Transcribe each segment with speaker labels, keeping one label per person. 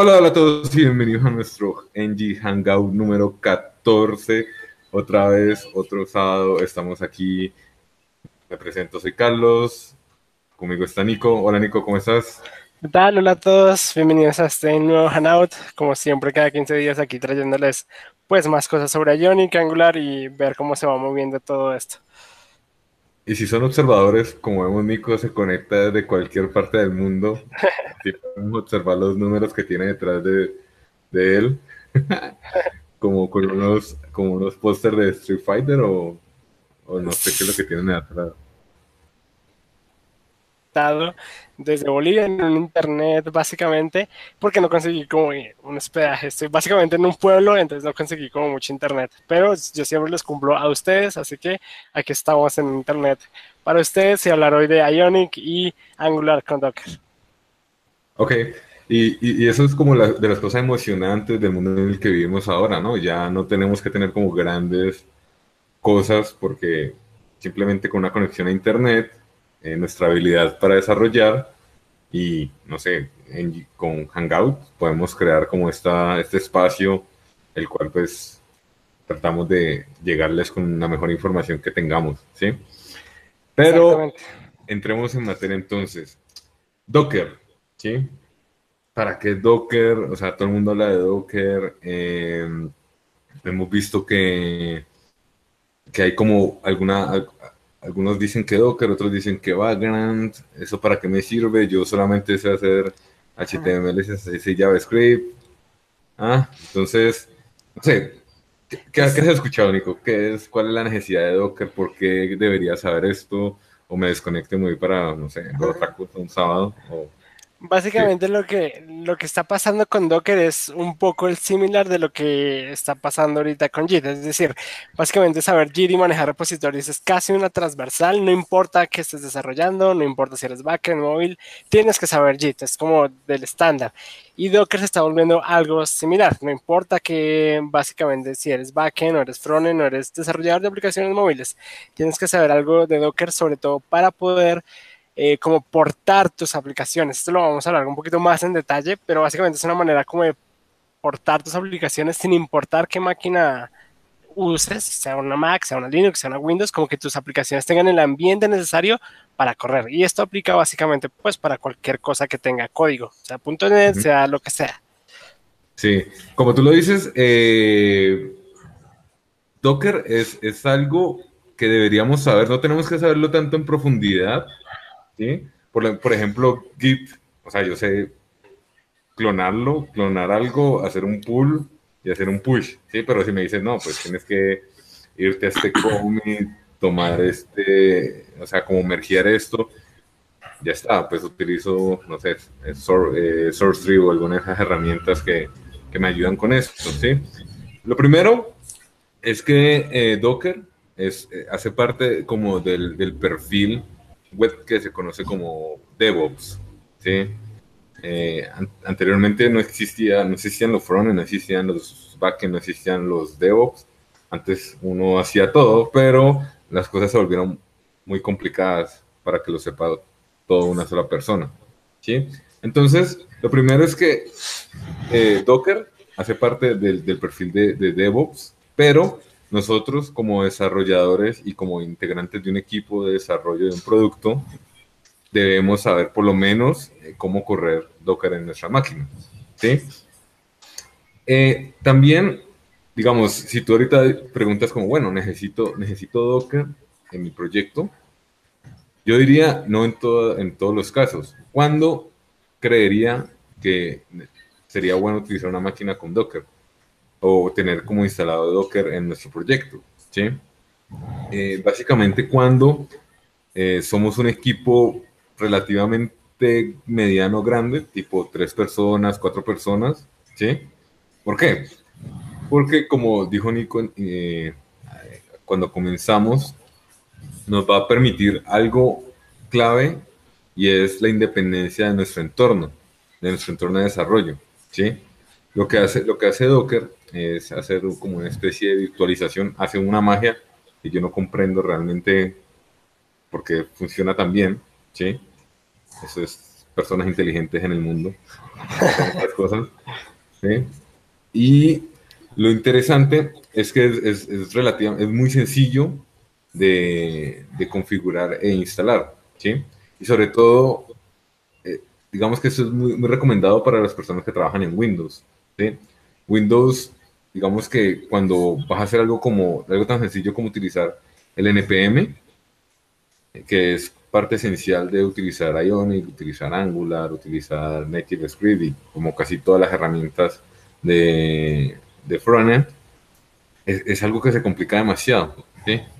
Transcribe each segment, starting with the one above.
Speaker 1: Hola, hola a todos y bienvenidos a nuestro NG Hangout número 14. Otra vez, otro sábado, estamos aquí. Me presento, soy Carlos. Conmigo está Nico. Hola Nico, ¿cómo estás?
Speaker 2: ¿Qué tal? Hola a todos, bienvenidos a este nuevo Hangout. Como siempre, cada 15 días aquí trayéndoles pues más cosas sobre Ionic, Angular y ver cómo se va moviendo todo esto.
Speaker 1: Y si son observadores, como vemos, Nico se conecta desde cualquier parte del mundo. Podemos observar los números que tiene detrás de, de él. como con unos, como unos pósters de Street Fighter o, o, no sé qué es lo que tienen atrás
Speaker 2: desde Bolivia en un internet básicamente porque no conseguí como un hospedaje. Estoy básicamente en un pueblo, entonces no conseguí como mucho internet. Pero yo siempre les cumplo a ustedes, así que aquí estamos en internet para ustedes y hablar hoy de Ionic y Angular con Docker.
Speaker 1: Ok, y, y, eso es como la, de las cosas emocionantes del mundo en el que vivimos ahora, ¿no? Ya no tenemos que tener como grandes cosas porque simplemente con una conexión a internet eh, nuestra habilidad para desarrollar y, no sé, con Hangout podemos crear como esta, este espacio, el cual pues tratamos de llegarles con la mejor información que tengamos, ¿sí? Pero entremos en materia entonces. Docker, ¿sí? ¿Para qué Docker? O sea, todo el mundo habla de Docker. Eh, hemos visto que, que hay como alguna, algunos dicen que Docker, otros dicen que Vagrant. ¿Eso para qué me sirve? Yo solamente sé hacer HTML, CSS y JavaScript. Ah, entonces, no sé, ¿qué, has escuchado, Nico? ¿Qué es, ¿Cuál es la necesidad de Docker? ¿Por qué debería saber esto? ¿O me desconecte muy para, no sé, otra cosa un sábado? O,
Speaker 2: Básicamente lo que, lo que está pasando con Docker es un poco el similar de lo que está pasando ahorita con Git. Es decir, básicamente saber Git y manejar repositorios es casi una transversal. No importa qué estés desarrollando, no importa si eres backend, móvil, tienes que saber Git. Es como del estándar. Y Docker se está volviendo algo similar. No importa que básicamente si eres backend o eres frontend o eres desarrollador de aplicaciones móviles, tienes que saber algo de Docker sobre todo para poder eh, como portar tus aplicaciones. Esto lo vamos a hablar un poquito más en detalle, pero básicamente es una manera como de portar tus aplicaciones sin importar qué máquina uses, sea una Mac, sea una Linux, sea una Windows, como que tus aplicaciones tengan el ambiente necesario para correr. Y esto aplica básicamente pues para cualquier cosa que tenga código, sea .NET, sea lo que sea.
Speaker 1: Sí, como tú lo dices, eh, Docker es, es algo que deberíamos saber, no tenemos que saberlo tanto en profundidad, Por, ejemplo, Git, o sea, yo sé clonarlo, clonar algo, hacer un pull y hacer un push, ¿sí? Pero si me dices, no, pues tienes que irte a este commit, tomar este, o sea, como mergear esto, ya está, pues utilizo, no sé, Source, eh, o algunas de esas herramientas que, que, me ayudan con esto, ¿sí? Lo primero es que eh, Docker es, eh, hace parte como del, del perfil web que se conoce como DevOps. ¿sí? Eh, anteriormente no existía, no existían los frontend, no existían los backend, no existían los DevOps. Antes uno hacía todo, pero las cosas se volvieron muy complicadas para que lo sepa toda una sola persona. ¿sí? Entonces, lo primero es que eh, Docker hace parte del, perfil de, DevOps, pero nosotros como desarrolladores y como integrantes de un equipo de desarrollo de un producto, debemos saber por lo menos eh, cómo correr Docker en nuestra máquina. ¿sí? Eh, también, digamos, si tú ahorita preguntas como, bueno, necesito, necesito Docker en mi proyecto, yo diría no en, todo, en todos los casos. ¿Cuándo creería que sería bueno utilizar una máquina con Docker? O tener como instalado Docker en nuestro proyecto. ¿sí? Eh, básicamente cuando eh, somos un equipo relativamente mediano grande, tipo tres personas, cuatro personas, ¿sí? ¿Por qué? Porque como dijo Nico, eh, cuando comenzamos, nos va a permitir algo clave y es la independencia de nuestro entorno, de nuestro entorno de desarrollo, ¿sí? Lo que hace, lo que hace Docker es hacer como una especie de virtualización, hace una magia que yo no comprendo realmente por funciona tan bien, ¿sí? Eso es personas inteligentes en el mundo. las cosas. Y lo interesante es que es, es, es muy sencillo de, configurar e instalar. ¿sí? Y sobre todo, eh, digamos que eso es muy, recomendado para las personas que trabajan en Windows. ¿Sí? Windows, digamos que cuando vas a hacer algo como algo tan sencillo como utilizar el NPM, que es parte esencial de utilizar Ionic, utilizar Angular, utilizar Native Script y como casi todas las herramientas de, frontend, es, algo que se complica demasiado.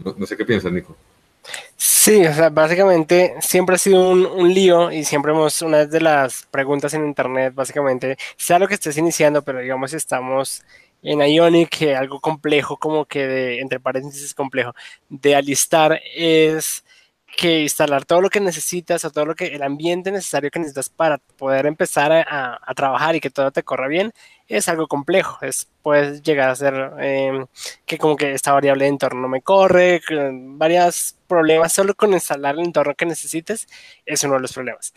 Speaker 1: No, no, sé qué piensas, Nico.
Speaker 2: Sí, o sea, básicamente siempre ha sido un, lío y siempre hemos, una de las preguntas en internet, básicamente, sea lo que estés iniciando, pero digamos estamos en Ionic, algo complejo, como que de, entre paréntesis complejo, de alistar es que instalar todo lo que necesitas o todo lo que el ambiente necesario que necesitas para poder empezar a, a trabajar y que todo te corra bien es algo complejo. Es, puedes llegar a ser eh, que como que esta variable de entorno no me corre, varios problemas solo con instalar el entorno que necesites es uno de los problemas.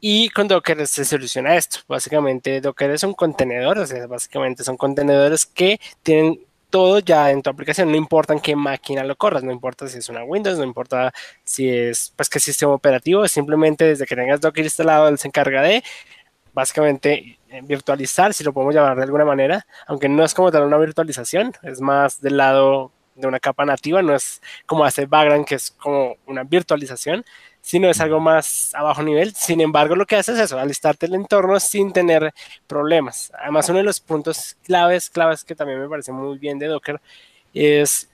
Speaker 2: Y con Docker se soluciona esto. Básicamente Docker es un contenedor, o sea, básicamente son contenedores que tienen todo ya en tu aplicación, no importa en qué máquina lo corras, no importa si es una Windows, no importa si es, pues, qué sistema operativo, simplemente desde que tengas Docker instalado, él se encarga de, básicamente, eh, virtualizar, si lo podemos llamar de alguna manera, aunque no es como tal una virtualización, es más del lado de una capa nativa, no es como hace Vagrant, que es como una virtualización, sino es algo más a bajo nivel. Sin embargo, lo que hace es eso, alistarte el entorno sin tener problemas. Además, uno de los puntos claves, claves que también me parece muy bien de Docker es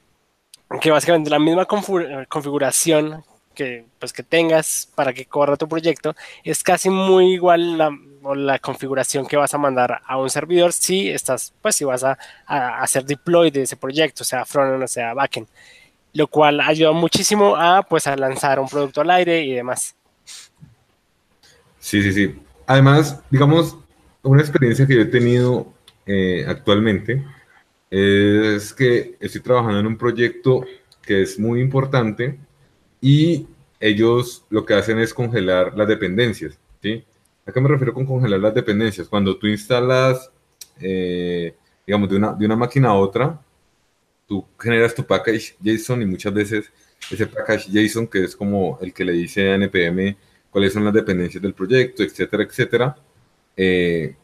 Speaker 2: que básicamente la misma configuración que, pues, que tengas para que corra tu proyecto es casi muy igual la, la configuración que vas a mandar a un servidor si estás, pues si vas a, a hacer deploy de ese proyecto, sea frontend o sea backend lo cual ayuda muchísimo a, pues, a lanzar un producto al aire y demás.
Speaker 1: Sí, sí, sí. Además, digamos, una experiencia que yo he tenido eh, actualmente es que estoy trabajando en un proyecto que es muy importante y ellos lo que hacen es congelar las dependencias, ¿sí? ¿A qué me refiero con congelar las dependencias? Cuando tú instalas, eh, digamos, de una, de una máquina a otra, tú generas tu package JSON y muchas veces ese package JSON, que es como el que le dice a NPM cuáles son las dependencias del proyecto, etcétera, etcétera, eh,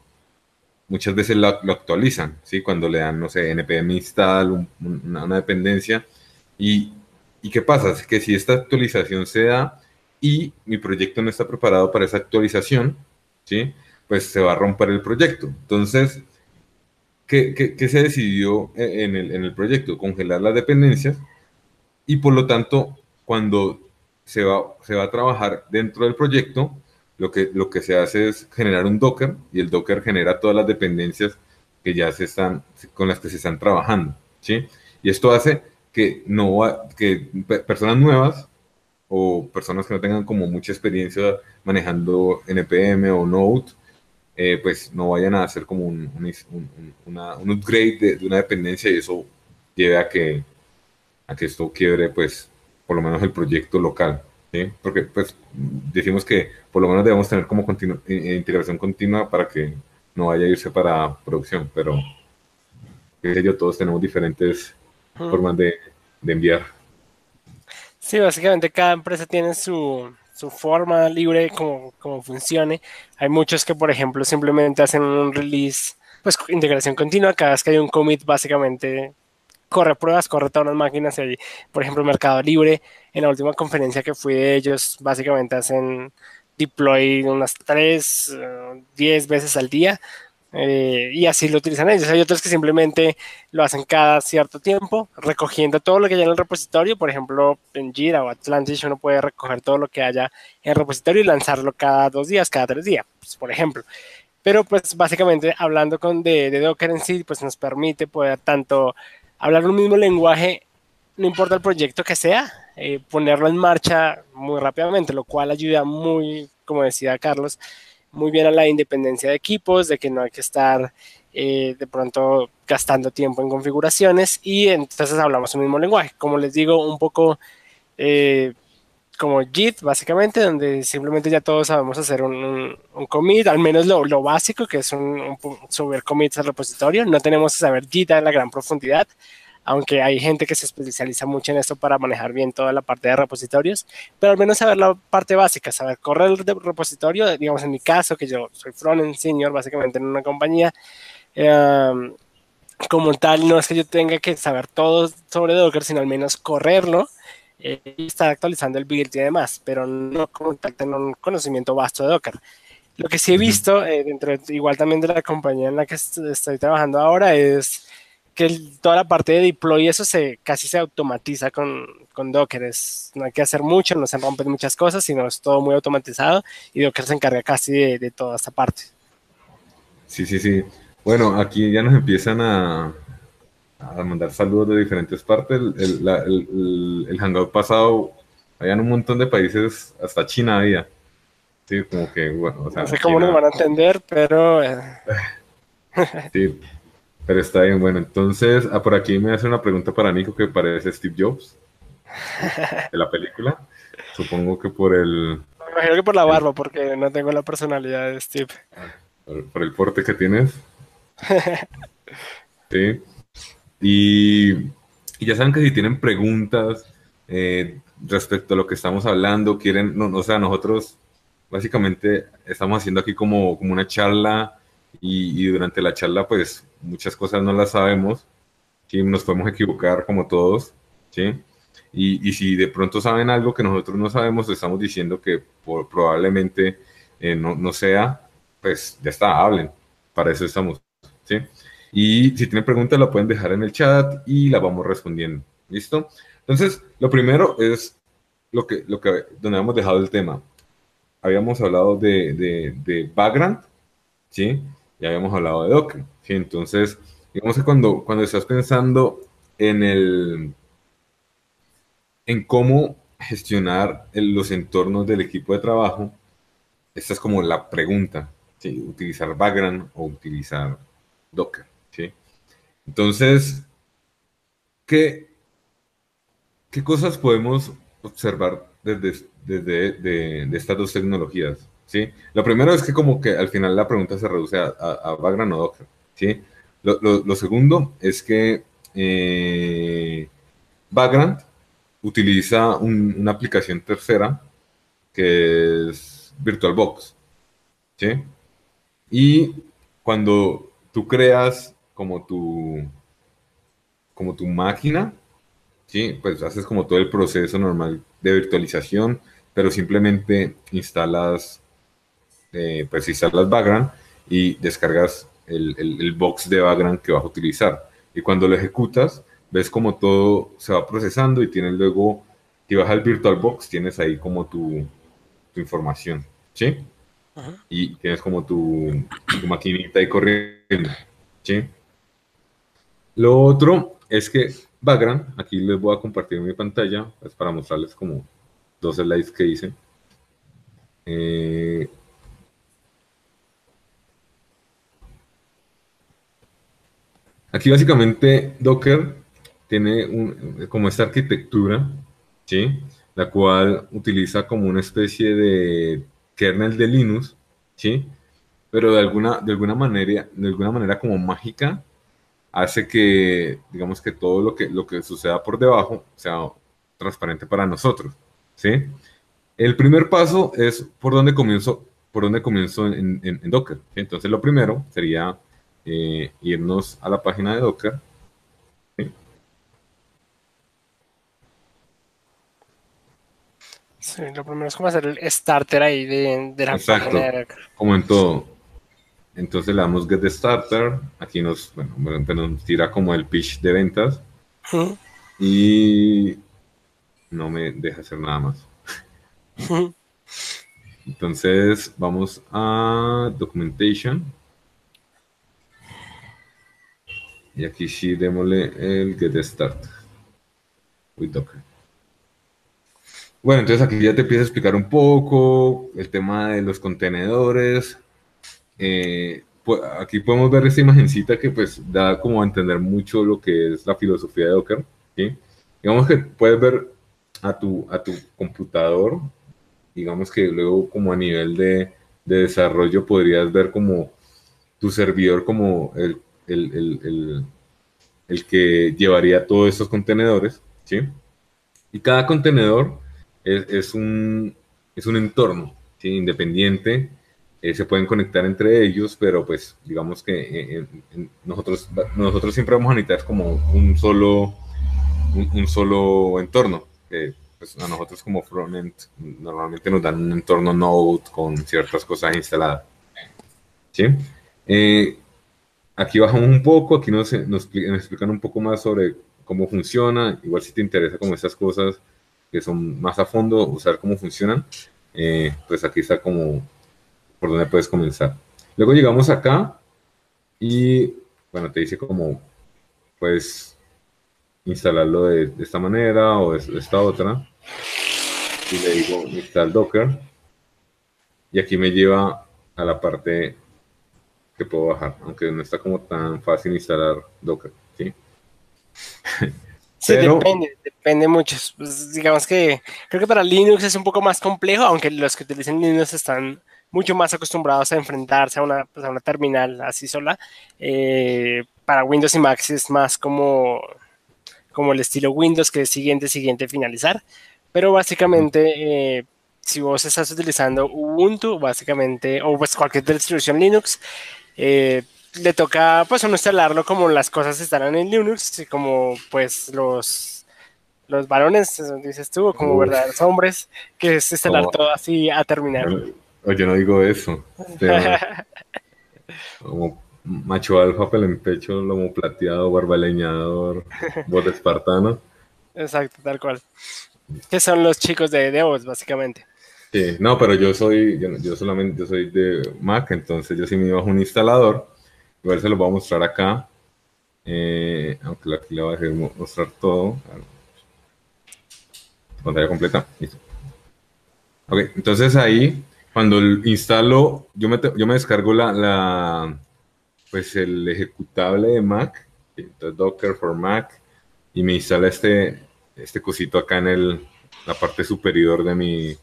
Speaker 1: muchas veces lo, lo, actualizan, ¿sí? Cuando le dan, no sé, npm install, un, una, una, dependencia. Y, ¿Y qué pasa? Es que si esta actualización se da y mi proyecto no está preparado para esa actualización, ¿sí? Pues se va a romper el proyecto. Entonces, ¿qué, qué, qué se decidió en el, en el, proyecto? Congelar las dependencias y por lo tanto, cuando se va, se va a trabajar dentro del proyecto, lo que, lo que se hace es generar un Docker y el Docker genera todas las dependencias que ya se están, con las que se están trabajando, ¿sí? Y esto hace que, no, que personas nuevas o personas que no tengan como mucha experiencia manejando NPM o Node, eh, pues no vayan a hacer como un, un, un, una, un upgrade de, de, una dependencia y eso lleve a que, a que esto quiebre, pues, por lo menos el proyecto local. ¿sí? Porque, pues, decimos que por lo menos debemos tener como continu integración continua para que no vaya a irse para producción, pero, qué sé yo, todos tenemos diferentes formas de, de enviar.
Speaker 2: Sí, básicamente cada empresa tiene su, su forma libre como, como funcione. Hay muchos que, por ejemplo, simplemente hacen un release, pues integración continua, cada vez que hay un commit, básicamente corre pruebas, corre todas las máquinas. Y, por ejemplo, Mercado Libre, en la última conferencia que fui de ellos, básicamente hacen deploy unas 3, 10 uh, veces al día eh, y así lo utilizan ellos. Hay otros que simplemente lo hacen cada cierto tiempo, recogiendo todo lo que haya en el repositorio. Por ejemplo, en Jira o Atlantis uno puede recoger todo lo que haya en el repositorio y lanzarlo cada dos días, cada tres días, pues, por ejemplo. Pero pues básicamente hablando con de, de, Docker en sí, pues nos permite poder tanto hablar un mismo lenguaje, no importa el proyecto que sea, eh, ponerlo en marcha muy rápidamente, lo cual ayuda muy, como decía Carlos, muy bien a la independencia de equipos, de que no hay que estar eh, de pronto gastando tiempo en configuraciones y entonces hablamos el mismo lenguaje. Como les digo, un poco eh, como Git, básicamente, donde simplemente ya todos sabemos hacer un, commit, al menos lo, lo básico, que es un, subir commits al repositorio. No tenemos que saber Git en la gran profundidad, aunque hay gente que se especializa mucho en esto para manejar bien toda la parte de repositorios, pero al menos saber la parte básica, saber correr el repositorio, digamos en mi caso, que yo soy frontend senior básicamente en una compañía, em, como tal, no es que yo tenga que saber todo sobre Docker, sino al menos correrlo eh, y estar actualizando el build y demás, pero no como tal tener un conocimiento vasto de Docker. Lo que sí he visto, eh, dentro igual también de la compañía en la que estoy trabajando ahora, es que toda la parte de deploy, eso se casi se automatiza con, con Docker. Es, no hay que hacer mucho, no se rompen muchas cosas, sino es todo muy automatizado y Docker se encarga casi de, de toda esta parte.
Speaker 1: Sí, sí, sí. Bueno, aquí ya nos empiezan a, a mandar saludos de diferentes partes. El, el, el, Hangout pasado, habían un montón de países, hasta China había. Sí, como que, bueno,
Speaker 2: o sea, No sé cómo nos van a entender, pero... Eh.
Speaker 1: sí, pero está bien, bueno. Entonces, ah, por aquí me hace una pregunta para Nico que parece Steve Jobs de la película. Supongo que por el...
Speaker 2: Me imagino que por la barba, porque no tengo la personalidad de Steve.
Speaker 1: Por, el porte que tienes. sí. Y, ya saben que si tienen preguntas eh, respecto a lo que estamos hablando, quieren, no, o sea, nosotros básicamente estamos haciendo aquí como, como una charla y, durante la charla pues muchas cosas no las sabemos, ¿sí? nos podemos equivocar como todos, ¿sí? Y, y, si de pronto saben algo que nosotros no sabemos, estamos diciendo que probablemente eh, no, no, sea, pues ya está, hablen, para eso estamos, ¿sí? Y si tienen preguntas, la pueden dejar en el chat y la vamos respondiendo. ¿Listo? Entonces, lo primero es lo que, lo que, donde habíamos dejado el tema. Habíamos hablado de, de, de background, ¿sí? Y habíamos hablado de Docker, ¿sí? Entonces, digamos que cuando, cuando estás pensando en el, en cómo gestionar los entornos del equipo de trabajo, esta es como la pregunta, ¿sí? Utilizar background o utilizar Docker. Entonces, ¿qué, ¿qué cosas podemos observar desde, desde de, estas dos tecnologías? ¿sí? Lo primero es que como que al final la pregunta se reduce a, a, Vagrant o Docker. Lo, segundo es que eh, Vagrant utiliza una aplicación tercera que es VirtualBox. ¿sí? Y cuando tú creas como tu, como tu máquina, ¿sí? Pues haces como todo el proceso normal de virtualización, pero simplemente instalas, eh, pues instalas Vagrant y descargas el, el, box de Vagrant que vas a utilizar. Y cuando lo ejecutas, ves como todo se va procesando y tienes luego, si vas al VirtualBox, tienes ahí como tu, tu información, ¿sí? Y tienes como tu, tu maquinita ahí corriendo, ¿sí? Lo otro es que Vagrant, aquí les voy a compartir mi pantalla pues, para mostrarles como dos slides que hice. Eh, aquí básicamente Docker tiene como esta arquitectura, ¿sí? la cual utiliza como una especie de kernel de Linux, ¿sí? pero de alguna, de alguna, manera, de alguna manera como mágica hace que, digamos que todo lo que, lo que suceda por debajo sea transparente para nosotros, ¿sí? El primer paso es por dónde comienzo, por comienzo en, en, Docker. Entonces, lo primero sería eh, irnos a la página de Docker.
Speaker 2: ¿sí? lo primero es como hacer el starter ahí de, de la página de Docker.
Speaker 1: Como en todo. Entonces le damos Get Starter. Aquí nos, bueno, nos tira como el pitch de ventas. Y no me deja hacer nada más. Entonces vamos a Documentation. Y aquí sí démosle el Get Starter. With Docker. Bueno, entonces aquí ya te empiezo a explicar un poco el tema de los contenedores, eh, aquí podemos ver esta imagencita que pues da como a entender mucho lo que es la filosofía de Docker. Digamos que puedes ver a tu, a tu computador, digamos que luego como a nivel de, desarrollo podrías ver como tu servidor como el, el, que llevaría todos estos contenedores, ¿sí? Y cada contenedor es, un, es un entorno independiente, eh, se pueden conectar entre ellos, pero pues digamos que eh, nosotros, nosotros siempre vamos a necesitar como un solo, un, solo entorno. pues a nosotros como frontend normalmente nos dan un entorno Node con ciertas cosas instaladas. ¿sí? Eh, aquí bajamos un poco, aquí nos, explican un poco más sobre cómo funciona, igual si te interesa como estas cosas que son más a fondo, usar cómo funcionan, pues aquí está como por dónde puedes comenzar. Luego llegamos acá y, bueno, te dice cómo puedes instalarlo de, esta manera o de, esta otra. Y le digo install Docker. Y aquí me lleva a la parte que puedo bajar, aunque no está como tan fácil instalar Docker, ¿sí?
Speaker 2: Sí, depende, depende mucho. Pues, digamos que creo que para Linux es un poco más complejo, aunque los que utilizan Linux están mucho más acostumbrados a enfrentarse a una, pues, a una terminal así sola. Eh, para Windows y Mac es más como, como el estilo Windows, que es siguiente, siguiente, finalizar. Pero básicamente, eh, si vos estás utilizando Ubuntu, básicamente, o pues cualquier distribución Linux, eh, le toca pues uno instalarlo como las cosas estarán en Linux, y como pues los los varones, dices tú, como verdaderos hombres, que es instalar todo así a terminar.
Speaker 1: Oye, no digo eso. como macho alfa, pelo en pecho, lomo plateado, barba leñador, voz espartano.
Speaker 2: Exacto, tal cual. Que son los chicos de, de básicamente.
Speaker 1: Sí, no, pero yo soy, yo, solamente yo soy de Mac, entonces yo sí me bajo un instalador. Igual se lo voy a mostrar acá. Eh, aunque aquí le voy a mostrar todo. Pantalla completa. Listo. Ok, entonces ahí cuando instalo, yo me, yo me descargo la, la, pues el ejecutable de Mac, entonces Docker for Mac, y me instala este, este cosito acá en el, la parte superior de mi,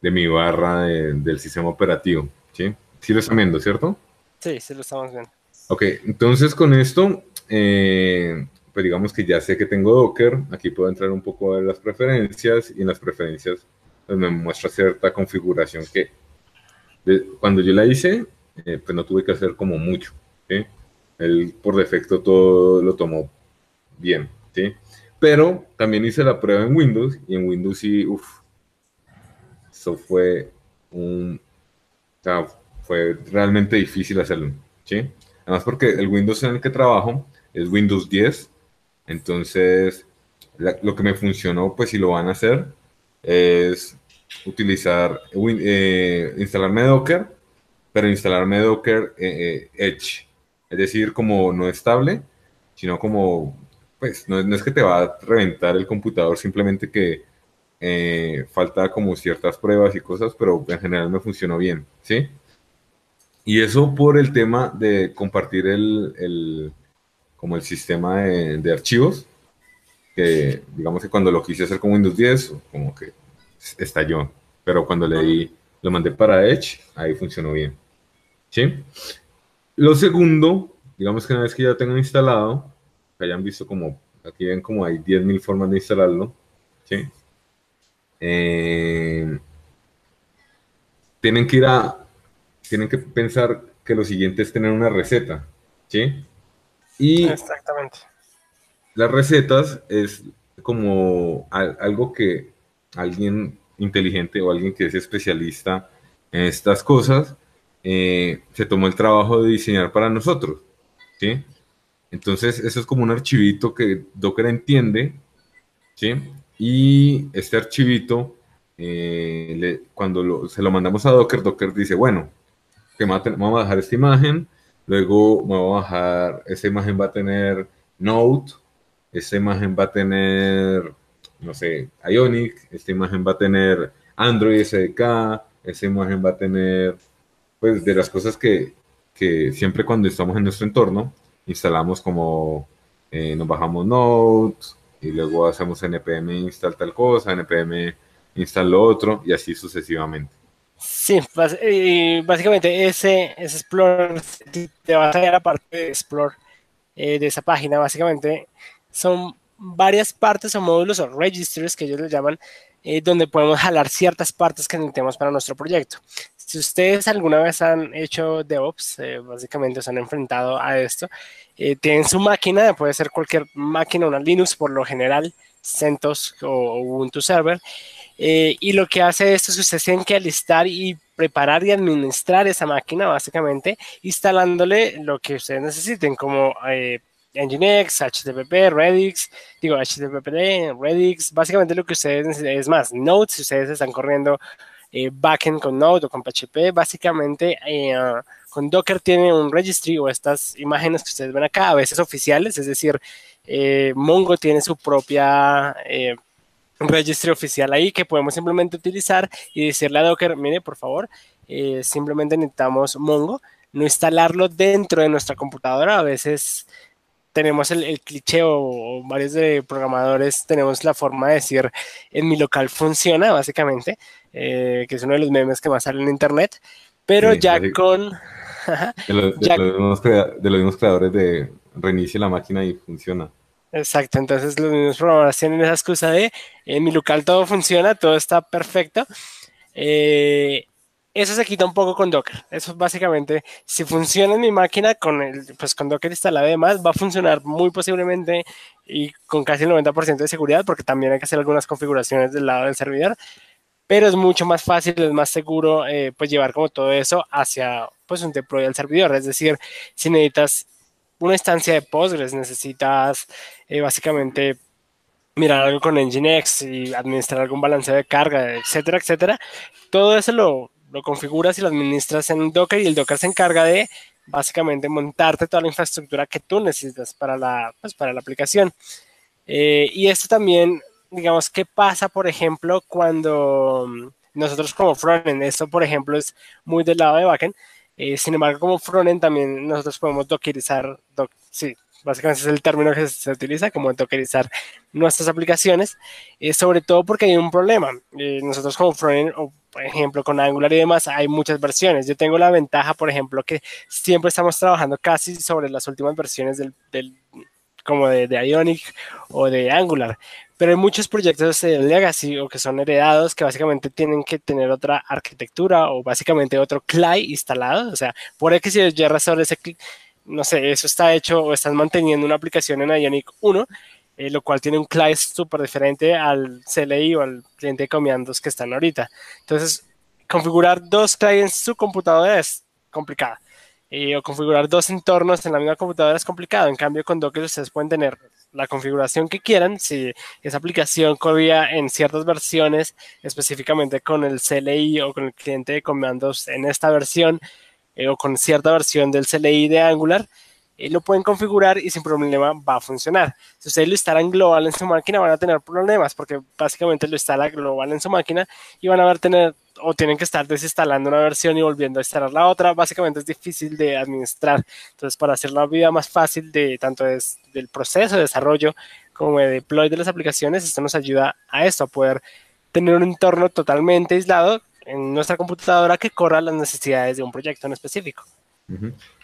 Speaker 1: de mi barra del sistema operativo. ¿sí? ¿Sí lo están viendo, cierto?
Speaker 2: Sí, sí lo estamos viendo.
Speaker 1: Ok, entonces con esto, eh, pues digamos que ya sé que tengo Docker, aquí puedo entrar un poco a las preferencias y en las preferencias pues me muestra cierta configuración que cuando yo la hice, eh, pues no tuve que hacer como mucho. ¿sí? Él por defecto todo lo tomó bien. ¿sí? Pero también hice la prueba en Windows y en Windows sí, uff, fue un... O sea, fue realmente difícil hacerlo. ¿sí? Además porque el Windows en el que trabajo es Windows 10. Entonces, lo que me funcionó, pues si lo van a hacer, es utilizar, eh, instalarme Docker, pero instalarme Docker eh, eh, Edge. Es decir, como no estable, sino como, pues, no, es que te va a reventar el computador, simplemente que falta como ciertas pruebas y cosas, pero en general me funcionó bien, ¿sí? Y eso por el tema de compartir el, como el sistema de, de archivos, que digamos que cuando lo quise hacer con Windows 10, como que estalló. Pero cuando le di, lo mandé para Edge, ahí funcionó bien. ¿Sí? Lo segundo, digamos que una vez que ya tengan instalado, que hayan visto como, aquí ven como hay 10.000 formas de instalarlo, ¿sí? Eh, tienen que ir a, tienen que pensar que lo siguiente es tener una receta, ¿sí? Y
Speaker 2: Exactamente.
Speaker 1: Las recetas es como algo que alguien inteligente o alguien que es especialista en estas cosas, eh, se tomó el trabajo de diseñar para nosotros. ¿sí? Entonces, eso es como un archivito que Docker entiende, ¿sí? Y este archivito, eh, cuando se lo mandamos a Docker, Docker dice, bueno, que vamos a bajar esta imagen, luego voy a bajar, esta imagen va a tener Node, esta imagen va a tener no sé, Ionic, esta imagen va a tener Android SDK, esta imagen va a tener, pues, de las cosas que, siempre cuando estamos en nuestro entorno, instalamos como, eh, nos bajamos Node, y luego hacemos npm install tal cosa, npm install lo otro y así sucesivamente.
Speaker 2: Sí, básicamente ese, ese Explorer te va a traer la parte de Explore eh, de esa página. Básicamente son varias partes o módulos o registers que ellos le llaman, eh, donde podemos jalar ciertas partes que necesitemos para nuestro proyecto. Si ustedes alguna vez han hecho DevOps, eh, básicamente se han enfrentado a esto, tienen su máquina, puede ser cualquier máquina, una Linux por lo general, CentOS o Ubuntu Server, eh, y lo que hace esto es que ustedes tienen que alistar y preparar y administrar esa máquina, básicamente, instalándole lo que ustedes necesiten, como eh, Nginx, HTTP, Redix, digo HTTP, Redix, básicamente lo que ustedes necesitan, es más, Node, si ustedes están corriendo eh, backend con Node o con PHP, básicamente eh, con Docker tiene un registry o estas imágenes que ustedes ven acá, a veces oficiales, es decir, Mongo tiene su propia un registro oficial ahí que podemos simplemente utilizar y decirle a Docker, mire, por favor, eh, simplemente necesitamos Mongo, no instalarlo dentro de nuestra computadora. A veces tenemos el, cliché o, varios de programadores tenemos la forma de decir en mi local funciona, básicamente, eh, que es uno de los memes que más salen en internet, pero ya con...
Speaker 1: de, los, de los mismos creadores de reinicie la máquina y funciona.
Speaker 2: Exacto, entonces los mismos programadores tienen esa excusa de en mi local todo funciona, todo está perfecto. Eh, eso se quita un poco con Docker. Eso básicamente, si funciona en mi máquina con el, pues con Docker instalado además, va a funcionar muy posiblemente y con casi el 90% de seguridad, porque también hay que hacer algunas configuraciones del lado del servidor, pero es mucho más fácil, es más seguro, eh, pues llevar como todo eso hacia pues un deploy al servidor. Es decir, si necesitas una instancia de Postgres, necesitas eh, básicamente mirar algo con Nginx y administrar algún balance de carga, etcétera, etcétera. Todo eso lo, lo configuras y lo administras en Docker y el Docker se encarga de básicamente montarte toda la infraestructura que tú necesitas para la, pues, para la aplicación. Eh, y esto también, digamos, ¿qué pasa, por ejemplo, cuando nosotros como frontend, esto, por ejemplo, es muy del lado de backend, eh, sin embargo, como frontend también nosotros podemos dockerizar, sí, básicamente es el término que se, utiliza, como dockerizar nuestras aplicaciones, eh, sobre todo porque hay un problema. Eh, nosotros como frontend, por ejemplo con Angular y demás, hay muchas versiones. Yo tengo la ventaja, por ejemplo, que siempre estamos trabajando casi sobre las últimas versiones del, del como de, de, Ionic o de Angular pero hay muchos proyectos de legacy o que son heredados que básicamente tienen que tener otra arquitectura o básicamente otro CLI instalado. O sea, por X y Y razón ese, no sé, eso está hecho o están manteniendo una aplicación en Ionic 1, eh, lo cual tiene un CLI súper diferente al CLI o al cliente de comandos que están ahorita. Entonces, configurar dos CLI en su computadora es complicado. Eh, o configurar dos entornos en la misma computadora es complicado. En cambio, con Docker ustedes pueden tener la configuración que quieran, si esa aplicación corría en ciertas versiones, específicamente con el CLI o con el cliente de comandos en esta versión, eh, o con cierta versión del CLI de Angular, eh, lo pueden configurar y sin problema va a funcionar. Si ustedes lo instalan global en su máquina, van a tener problemas porque básicamente lo instala global en su máquina y van a ver tener o tienen que estar desinstalando una versión y volviendo a instalar la otra. Básicamente es difícil de administrar. Entonces, para hacer la vida más fácil de tanto del proceso de desarrollo como de deploy de las aplicaciones, esto nos ayuda a esto, a poder tener un entorno totalmente aislado en nuestra computadora que corra las necesidades de un proyecto en específico.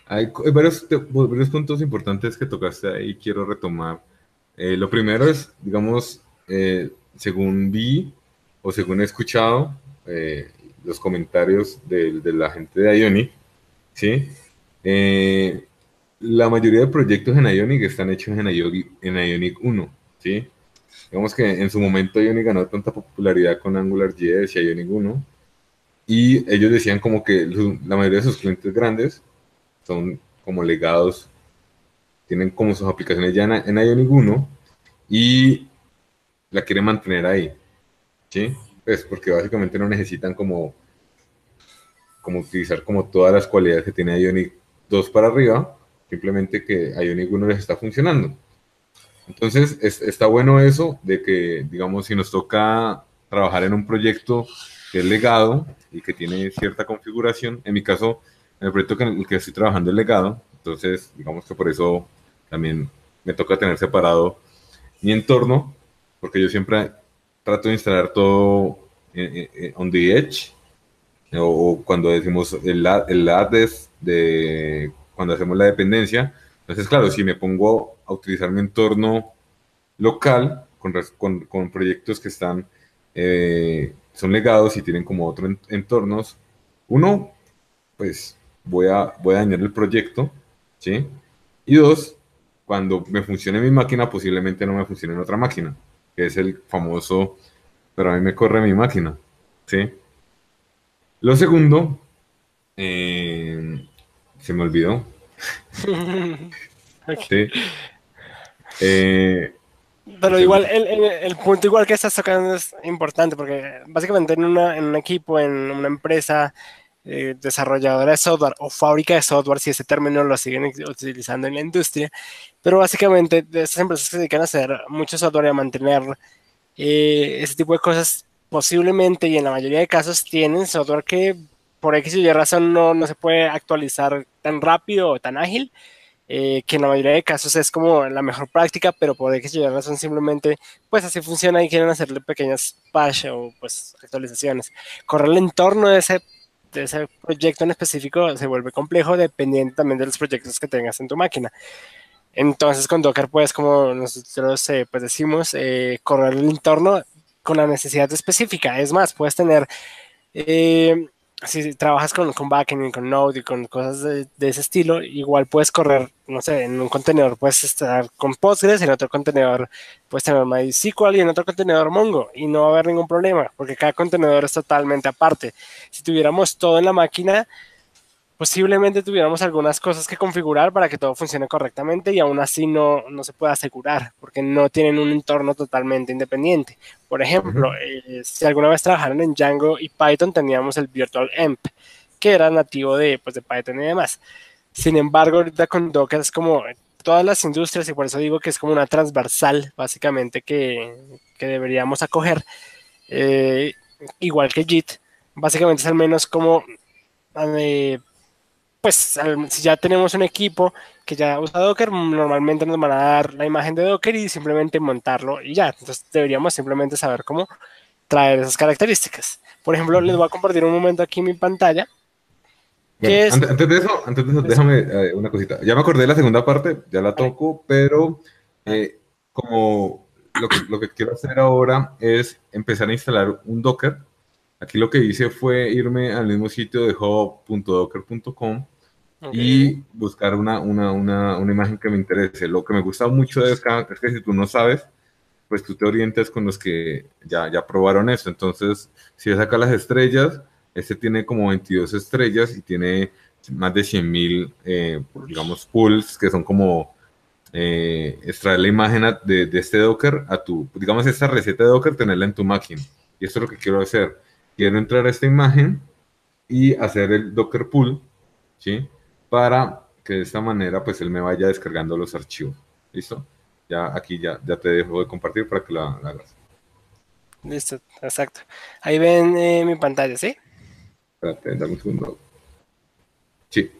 Speaker 1: Hay varios, varios, puntos importantes que tocaste ahí, quiero retomar. Eh, lo primero es, digamos, eh, según vi o según he escuchado, eh, los comentarios de, la gente de Ionic, ¿sí? Eh, la mayoría de proyectos en Ionic están hechos en Ionic, en Ionic 1, ¿sí? Digamos que en su momento Ionic ganó tanta popularidad con AngularJS y Ionic 1, y ellos decían como que la mayoría de sus clientes grandes son como legados, tienen como sus aplicaciones ya en, en Ionic 1 y la quieren mantener ahí, ¿sí? Pues porque básicamente no necesitan como, como utilizar como todas las cualidades que tiene Ionic 2 para arriba, simplemente que Ionic 1 les está funcionando. Entonces, está bueno eso de que, digamos, si nos toca trabajar en un proyecto que es legado y que tiene cierta configuración, en mi caso, en el proyecto en el que estoy trabajando es legado, entonces, digamos que por eso también me toca tener separado mi entorno, porque yo siempre trato de instalar todo on the edge, o, cuando decimos el, el de cuando hacemos la dependencia. Entonces, claro, si me pongo a utilizar mi entorno local con, con, proyectos que están, eh, son legados y tienen como otros entornos, uno, pues voy a, voy a dañar el proyecto, ¿sí? Y dos, cuando me funcione mi máquina, posiblemente no me funcione en otra máquina, que es el famoso, pero a mí me corre mi máquina, ¿sí? Lo segundo, eh, se me olvidó. sí.
Speaker 2: Eh, pero igual, el, el, punto igual que estás tocando es importante, porque básicamente en, una, en un equipo, en una empresa eh, desarrolladora de software o fábrica de software, si ese término lo siguen utilizando en la industria, pero básicamente estas empresas se dedican a hacer mucho software y a mantener eh, ese tipo de cosas, posiblemente y en la mayoría de casos tienen software que por X y razón no, no se puede actualizar tan rápido o tan ágil, eh, que en la mayoría de casos es como la mejor práctica, pero por X y razón simplemente, pues así funciona y quieren hacerle pequeñas patch o pues actualizaciones. Correr el entorno de ese, de ese proyecto en específico se vuelve complejo dependiendo también de los proyectos que tengas en tu máquina. Entonces con Docker puedes, como nosotros eh, pues decimos, eh, correr el entorno con la necesidad específica. Es más, puedes tener si trabajas con, con backend con Node y con cosas de, ese estilo, igual puedes correr, no sé, en un contenedor puedes estar con Postgres, en otro contenedor puedes tener MySQL y en otro contenedor Mongo y no va a haber ningún problema porque cada contenedor es totalmente aparte. Si tuviéramos todo en la máquina, posiblemente tuviéramos algunas cosas que configurar para que todo funcione correctamente y aún así no, no se puede asegurar porque no tienen un entorno totalmente independiente. Por ejemplo, eh, si alguna vez trabajaron en Django y Python, teníamos el Virtual Env, que era nativo de, pues, de Python y demás. Sin embargo, ahorita con Docker es como todas las industrias y por eso digo que es como una transversal básicamente que, que deberíamos acoger. Eh, igual que JIT, básicamente es al menos como... Eh, pues si ya tenemos un equipo que ya usa Docker, normalmente nos van a dar la imagen de Docker y simplemente montarlo y ya. Entonces deberíamos simplemente saber cómo traer esas características. Por ejemplo, les voy a compartir un momento aquí mi pantalla.
Speaker 1: antes, de eso, antes de eso, déjame eh, una cosita. Ya me acordé de la segunda parte, ya la toco, pero eh, como lo que, lo que quiero hacer ahora es empezar a instalar un Docker. Aquí lo que hice fue irme al mismo sitio de hub.docker.com y buscar una, una, una, una, imagen que me interese. Lo que me gusta mucho de acá es que si tú no sabes, pues tú te orientas con los que ya, ya probaron esto. Entonces, si ves acá las estrellas, este tiene como 22 estrellas y tiene más de 100 mil, eh, digamos, pools, que son como eh, extraer la imagen de, de, este Docker a tu, digamos, esta receta de Docker, tenerla en tu máquina. Y esto es lo que quiero hacer. Quiero entrar a esta imagen y hacer el Docker pool, ¿sí? Para que de esta manera pues él me vaya descargando los archivos. ¿Listo? Ya aquí ya, ya te dejo de compartir para que la, hagas.
Speaker 2: Listo, exacto. Ahí ven eh, mi pantalla, ¿sí?
Speaker 1: Espérate, dame un segundo. Sí.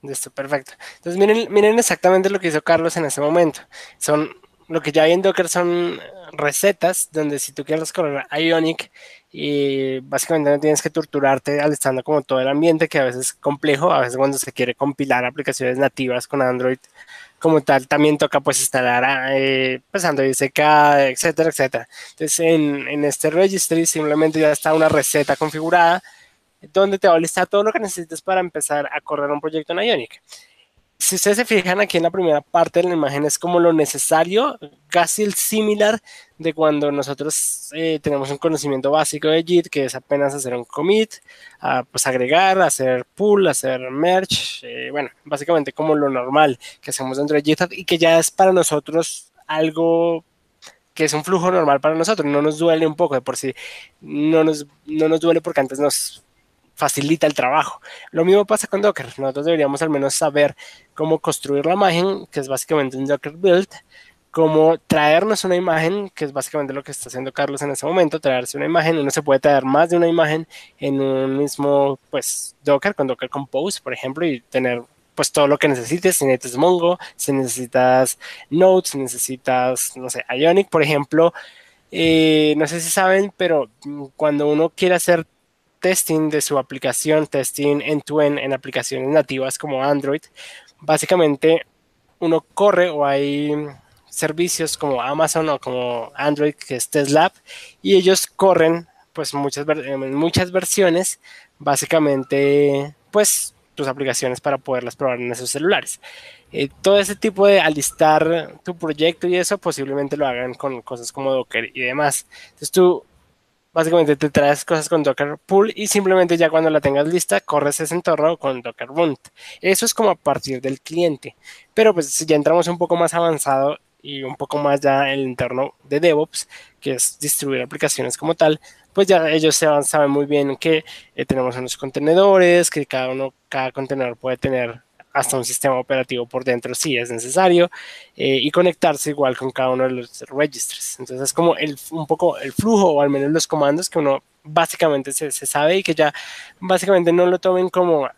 Speaker 2: Listo, perfecto. Entonces miren, miren exactamente lo que hizo Carlos en ese momento. Son lo que ya hay en Docker son recetas donde si tú quieres correr Ionic y básicamente no tienes que torturarte al estando como todo el ambiente que a veces es complejo, a veces cuando se quiere compilar aplicaciones nativas con Android como tal, también toca pues instalar eh, pues Android SK, etcétera, etcétera. Entonces en, en este registry simplemente ya está una receta configurada donde te va a listar todo lo que necesites para empezar a correr un proyecto en Ionic si ustedes se fijan aquí en la primera parte de la imagen es como lo necesario, casi el similar de cuando nosotros eh, tenemos un conocimiento básico de JIT, que es apenas hacer un commit, pues agregar, hacer pull, hacer merge, eh, bueno, básicamente como lo normal que hacemos dentro de GitHub y que ya es para nosotros algo que es un flujo normal para nosotros, no nos duele un poco de por sí, no nos, no nos duele porque antes nos facilita el trabajo. Lo mismo pasa con Docker. Nosotros deberíamos al menos saber cómo construir la imagen, que es básicamente un Docker build, cómo traernos una imagen, que es básicamente lo que está haciendo Carlos en ese momento, traerse una imagen. Uno se puede traer más de una imagen en un mismo, pues, Docker, con Docker Compose, por ejemplo, y tener pues todo lo que necesites, si necesitas Mongo, si necesitas Node, si necesitas, no sé, Ionic, por ejemplo, eh, no sé si saben, pero cuando uno quiere hacer testing de su aplicación, testing end-to-end en aplicaciones nativas como Android, básicamente uno corre o hay servicios como Amazon o como Android, que es Tesla, y ellos corren pues muchas, muchas versiones, básicamente pues tus aplicaciones para poderlas probar en esos celulares. Eh, todo ese tipo de alistar tu proyecto y eso posiblemente lo hagan con cosas como Docker y demás. Entonces tú básicamente te traes cosas con Docker Pool y simplemente ya cuando la tengas lista corres ese entorno con Docker Bunt. Eso es como a partir del cliente. Pero pues si ya entramos un poco más avanzado y un poco más ya el entorno de DevOps, que es distribuir aplicaciones como tal, pues ya ellos saben muy bien que eh, tenemos unos contenedores, que cada uno, cada contenedor puede tener hasta un sistema operativo por dentro si es necesario eh, y conectarse igual con cada uno de los registros. Entonces es como el, un poco el flujo o al menos los comandos que uno básicamente se, se sabe y que ya básicamente no lo tomen como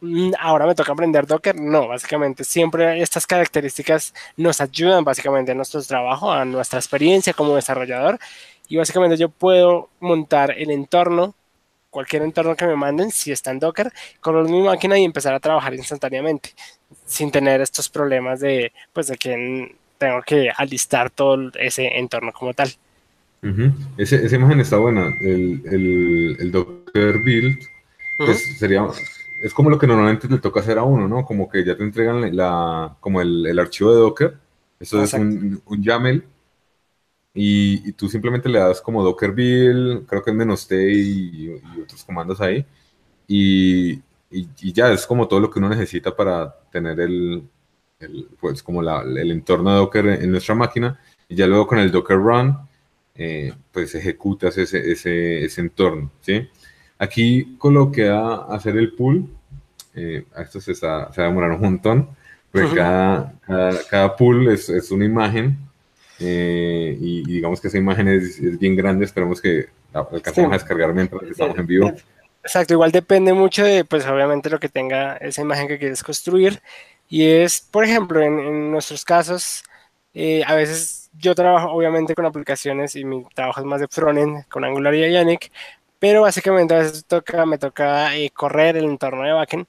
Speaker 2: mm, ahora me toca aprender Docker. No, básicamente siempre estas características nos ayudan básicamente a nuestro trabajo, a nuestra experiencia como desarrollador y básicamente yo puedo montar el entorno cualquier entorno que me manden, si está en Docker, con mi máquina y empezar a trabajar instantáneamente, sin tener estos problemas de, pues, de que tengo que alistar todo ese entorno como tal.
Speaker 1: esa imagen está buena. El, el, Docker Build pues, sería, es como lo que normalmente le toca hacer a uno, ¿no? Como que ya te entregan la, como el, el archivo de Docker. Eso es un, un YAML y, tú simplemente le das como docker build, creo que es menos t y, otros comandos ahí, y, y, ya es como todo lo que uno necesita para tener el, el pues como la, el entorno de Docker en nuestra máquina, y ya luego con el Docker Run, eh, pues ejecutas ese, ese, ese, entorno, ¿sí? Aquí coloqué a hacer el pull, eh, esto se, se, va a demorar un montón, porque cada, cada, cada, pull es, es una imagen eh, y, digamos que esa imagen es, bien grande, esperemos que la alcancemos a descargar mientras estamos en vivo.
Speaker 2: Exacto, igual depende mucho de, pues obviamente lo que tenga esa imagen que quieres construir. Y es, por ejemplo, en, nuestros casos, eh, a veces yo trabajo obviamente con aplicaciones y mi trabajo es más de frontend con Angular y Ionic, pero básicamente a veces toca, me toca eh, correr el entorno de backend,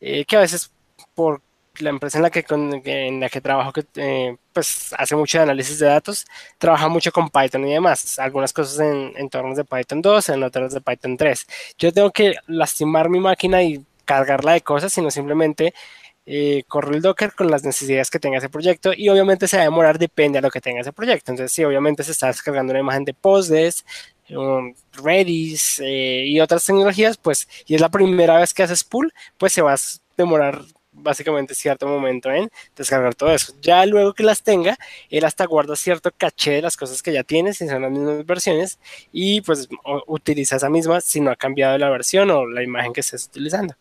Speaker 2: que a veces por la empresa en la que, en la que trabajo, que eh, pues hace mucho análisis de datos, trabaja mucho con Python y demás. Algunas cosas en entornos de Python 2, en otras de Python 3. Yo tengo que lastimar mi máquina y cargarla de cosas, sino simplemente eh, corro el Docker con las necesidades que tenga ese proyecto y obviamente se va a demorar, depende de lo que tenga ese proyecto. Entonces, si obviamente se está descargando una imagen de Postgres, um, Redis eh, y otras tecnologías, pues, y es la primera vez que haces pull, pues se va a demorar básicamente cierto momento en descargar todo eso. Ya luego que las tenga, él hasta guarda cierto caché de las cosas que ya tienes, si son las mismas versiones, y pues utiliza esa misma si no ha cambiado la versión o la imagen que estés utilizando.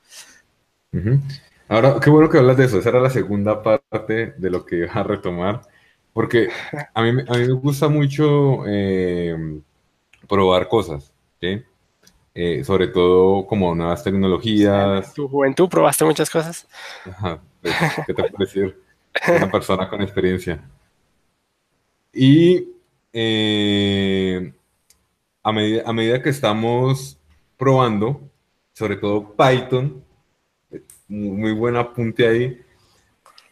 Speaker 1: Ahora, qué bueno que hablas de eso. Esa era la segunda parte de lo que iba a retomar, porque a mí, a mí me gusta mucho eh, probar cosas, ¿sí? Eh, sobre todo como nuevas tecnologías.
Speaker 2: En tu juventud probaste muchas cosas.
Speaker 1: Pues, ¿Qué te puedo decir? Una persona con experiencia. Y eh, a, medida, a medida que estamos probando, sobre todo Python, muy buen apunte ahí.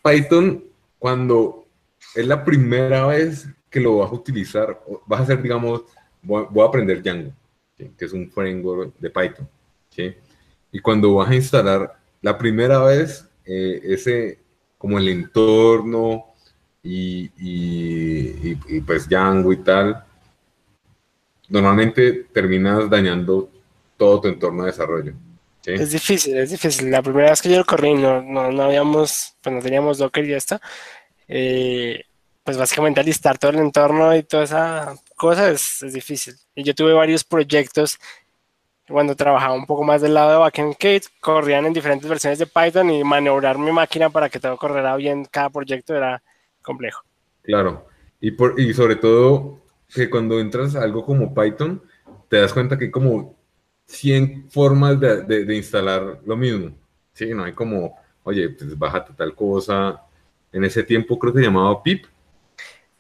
Speaker 1: Python, cuando es la primera vez que lo vas a utilizar, vas a hacer, digamos, voy a aprender Django que es un framework de Python. Y cuando vas a instalar la primera vez, eh, ese como el entorno y, y, pues Django y tal, normalmente terminas dañando todo tu entorno de desarrollo.
Speaker 2: Es difícil, es difícil. La primera vez que yo lo corrí no, no, habíamos, pues no teníamos Docker y esto. Eh, pues básicamente alistar todo el entorno y toda esa cosa es, difícil. Y yo tuve varios proyectos cuando trabajaba un poco más del lado de backend que corrían en diferentes versiones de Python y maniobrar mi máquina para que todo corriera bien cada proyecto era complejo.
Speaker 1: Claro, y, por, y sobre todo que cuando entras a algo como Python, te das cuenta que hay como 100 formas de, de, instalar lo mismo. Sí, no hay como oye, pues bájate tal cosa. En ese tiempo creo que llamaba PIP.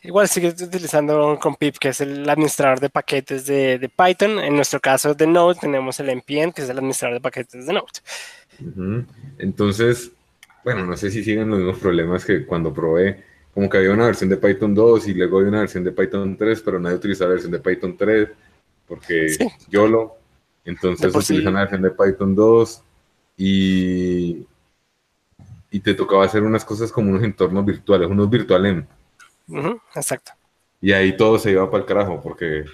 Speaker 2: Igual sigue utilizando con pip, que es el administrador de paquetes de, Python. En nuestro caso de Node tenemos el npm, que es el administrador de paquetes de Node.
Speaker 1: Entonces, bueno, no sé si siguen los mismos problemas que cuando probé, como que había una versión de Python 2 y luego había una versión de Python 3, pero nadie utilizaba la versión de Python 3 porque yo lo, entonces utilizan la versión de Python 2 y, y te tocaba hacer unas cosas como unos entornos virtuales, unos
Speaker 2: exacto.
Speaker 1: Y ahí todo se iba para el carajo porque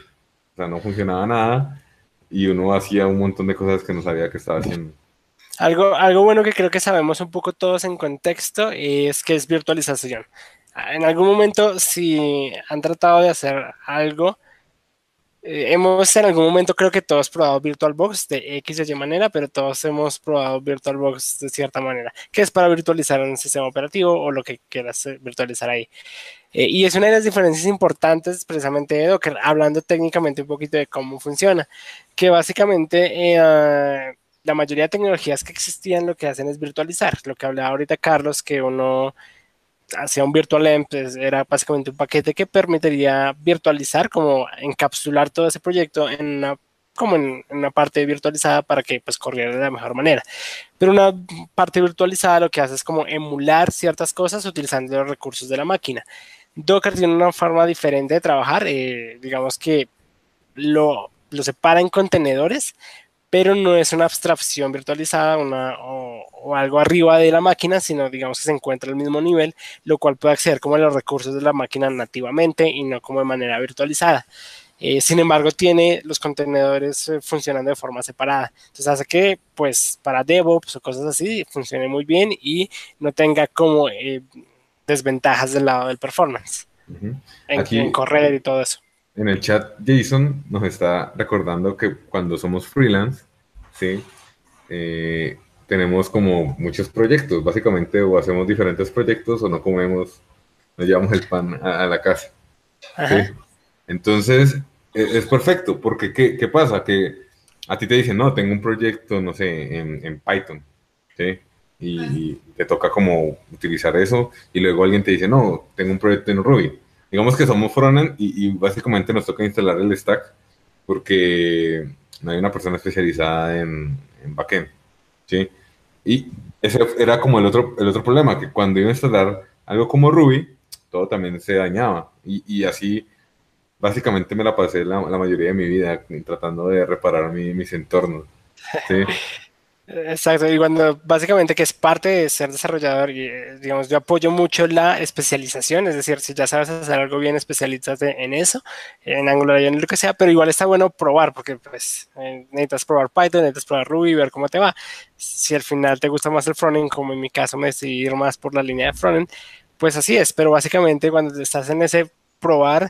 Speaker 1: no funcionaba nada y uno hacía un montón de cosas que no sabía que estaba haciendo.
Speaker 2: Algo, algo bueno que creo que sabemos un poco todos en contexto es que es virtualización. En algún momento, si han tratado de hacer algo, eh, hemos en algún momento creo que todos probado VirtualBox de X o Y manera, pero todos hemos probado VirtualBox de cierta manera, que es para virtualizar un sistema operativo o lo que quieras eh, virtualizar ahí. Eh, y es una de las diferencias importantes precisamente de Docker, hablando técnicamente un poquito de cómo funciona, que básicamente la mayoría de tecnologías que existían lo que hacen es virtualizar. Lo que hablaba ahorita Carlos, que uno hacía un virtual pues, era básicamente un paquete que permitiría virtualizar, como encapsular todo ese proyecto en una como en, una parte virtualizada para que pues corriera de la mejor manera. Pero una parte virtualizada lo que hace es como emular ciertas cosas utilizando los recursos de la máquina. Docker tiene una forma diferente de trabajar, eh, digamos que lo, lo separa en contenedores, pero no es una abstracción virtualizada o, algo arriba de la máquina, sino digamos que se encuentra al mismo nivel, lo cual puede acceder como a los recursos de la máquina nativamente y no como de manera virtualizada. Eh, sin embargo, tiene los contenedores eh, funcionando de forma separada. Entonces hace que, pues, para DevOps o cosas así, funcione muy bien y no tenga como eh, desventajas del lado del performance. en correr y todo eso
Speaker 1: en el chat Jason nos está recordando que cuando somos freelance, ¿sí? Eh, tenemos como muchos proyectos, básicamente, o hacemos diferentes proyectos o no comemos, nos llevamos el pan a, la casa. Entonces, e, es, perfecto, porque ¿qué, pasa? Que a ti te dicen, no, tengo un proyecto, no sé, en, Python, ¿sí? Y, te toca como utilizar eso, y luego alguien te dice, no, tengo un proyecto en Ruby digamos que somos frontend y, básicamente nos toca instalar el stack porque no hay una persona especializada en, en backend, ¿sí? Y ese era como el otro, el otro problema, que cuando iba a instalar algo como Ruby, todo también se dañaba. Y, y así, básicamente me la pasé la, la, mayoría de mi vida tratando de reparar mis entornos. ¿sí?
Speaker 2: Exacto, y cuando básicamente que es parte de ser desarrollador, y, eh, digamos, yo apoyo mucho la especialización, es decir, si ya sabes hacer algo bien, especialízate en eso, en Angular y en lo que sea, pero igual está bueno probar, porque pues eh, necesitas probar Python, necesitas probar Ruby, ver cómo te va. Si al final te gusta más el frontend, como en mi caso me decidí ir más por la línea de frontend, pues así es, pero básicamente cuando estás en ese probar,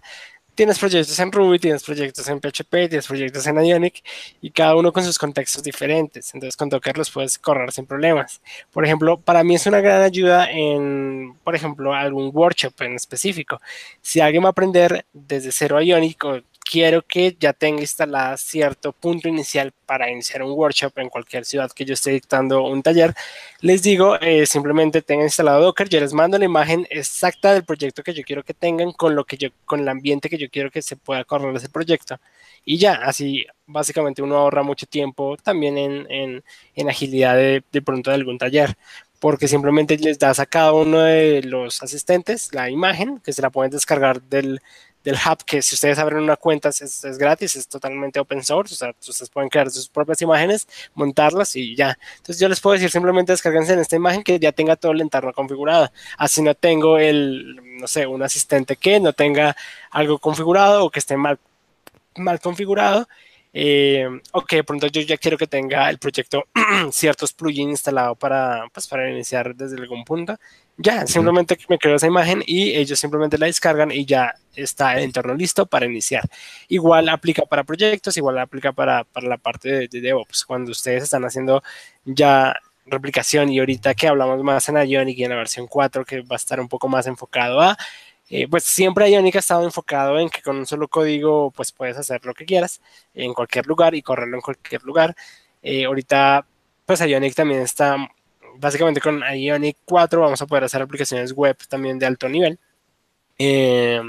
Speaker 2: tienes proyectos en Ruby, tienes proyectos en PHP, tienes proyectos en Ionic y cada uno con sus contextos diferentes. Entonces con Docker los puedes correr sin problemas. Por ejemplo, para mí es una gran ayuda en, por ejemplo, algún workshop en específico. Si alguien va a aprender desde cero Ionic o quiero que ya tenga instalada cierto punto inicial para iniciar un workshop en cualquier ciudad que yo esté dictando un taller, les digo, eh, simplemente tengan instalado Docker, yo les mando la imagen exacta del proyecto que yo quiero que tengan con lo que yo, con el ambiente que yo quiero que se pueda correr ese proyecto. Y ya, así básicamente uno ahorra mucho tiempo también en, en, agilidad de, de pronto de algún taller porque simplemente les das a cada uno de los asistentes la imagen que se la pueden descargar del, del hub, que si ustedes abren una cuenta es, gratis, es totalmente open source, o sea, ustedes pueden crear sus propias imágenes, montarlas y ya. Entonces yo les puedo decir simplemente descarguense en esta imagen que ya tenga todo el entorno configurado. Así no tengo el, no sé, un asistente que no tenga algo configurado o que esté mal, mal configurado. Eh, o que de pronto yo ya quiero que tenga el proyecto ciertos plugins instalados para, pues, para iniciar desde algún punto. Ya, simplemente me creo esa imagen y ellos simplemente la descargan y ya está el entorno listo para iniciar. Igual aplica para proyectos, igual aplica para, para la parte de, DevOps. Cuando ustedes están haciendo ya replicación y ahorita que hablamos más en Ionic y en la versión 4 que va a estar un poco más enfocado a, eh, pues siempre Ionic ha estado enfocado en que con un solo código pues puedes hacer lo que quieras en cualquier lugar y correrlo en cualquier lugar. Eh, ahorita pues Ionic también está básicamente con Ionic 4 vamos a poder hacer aplicaciones web también de alto nivel. Eh,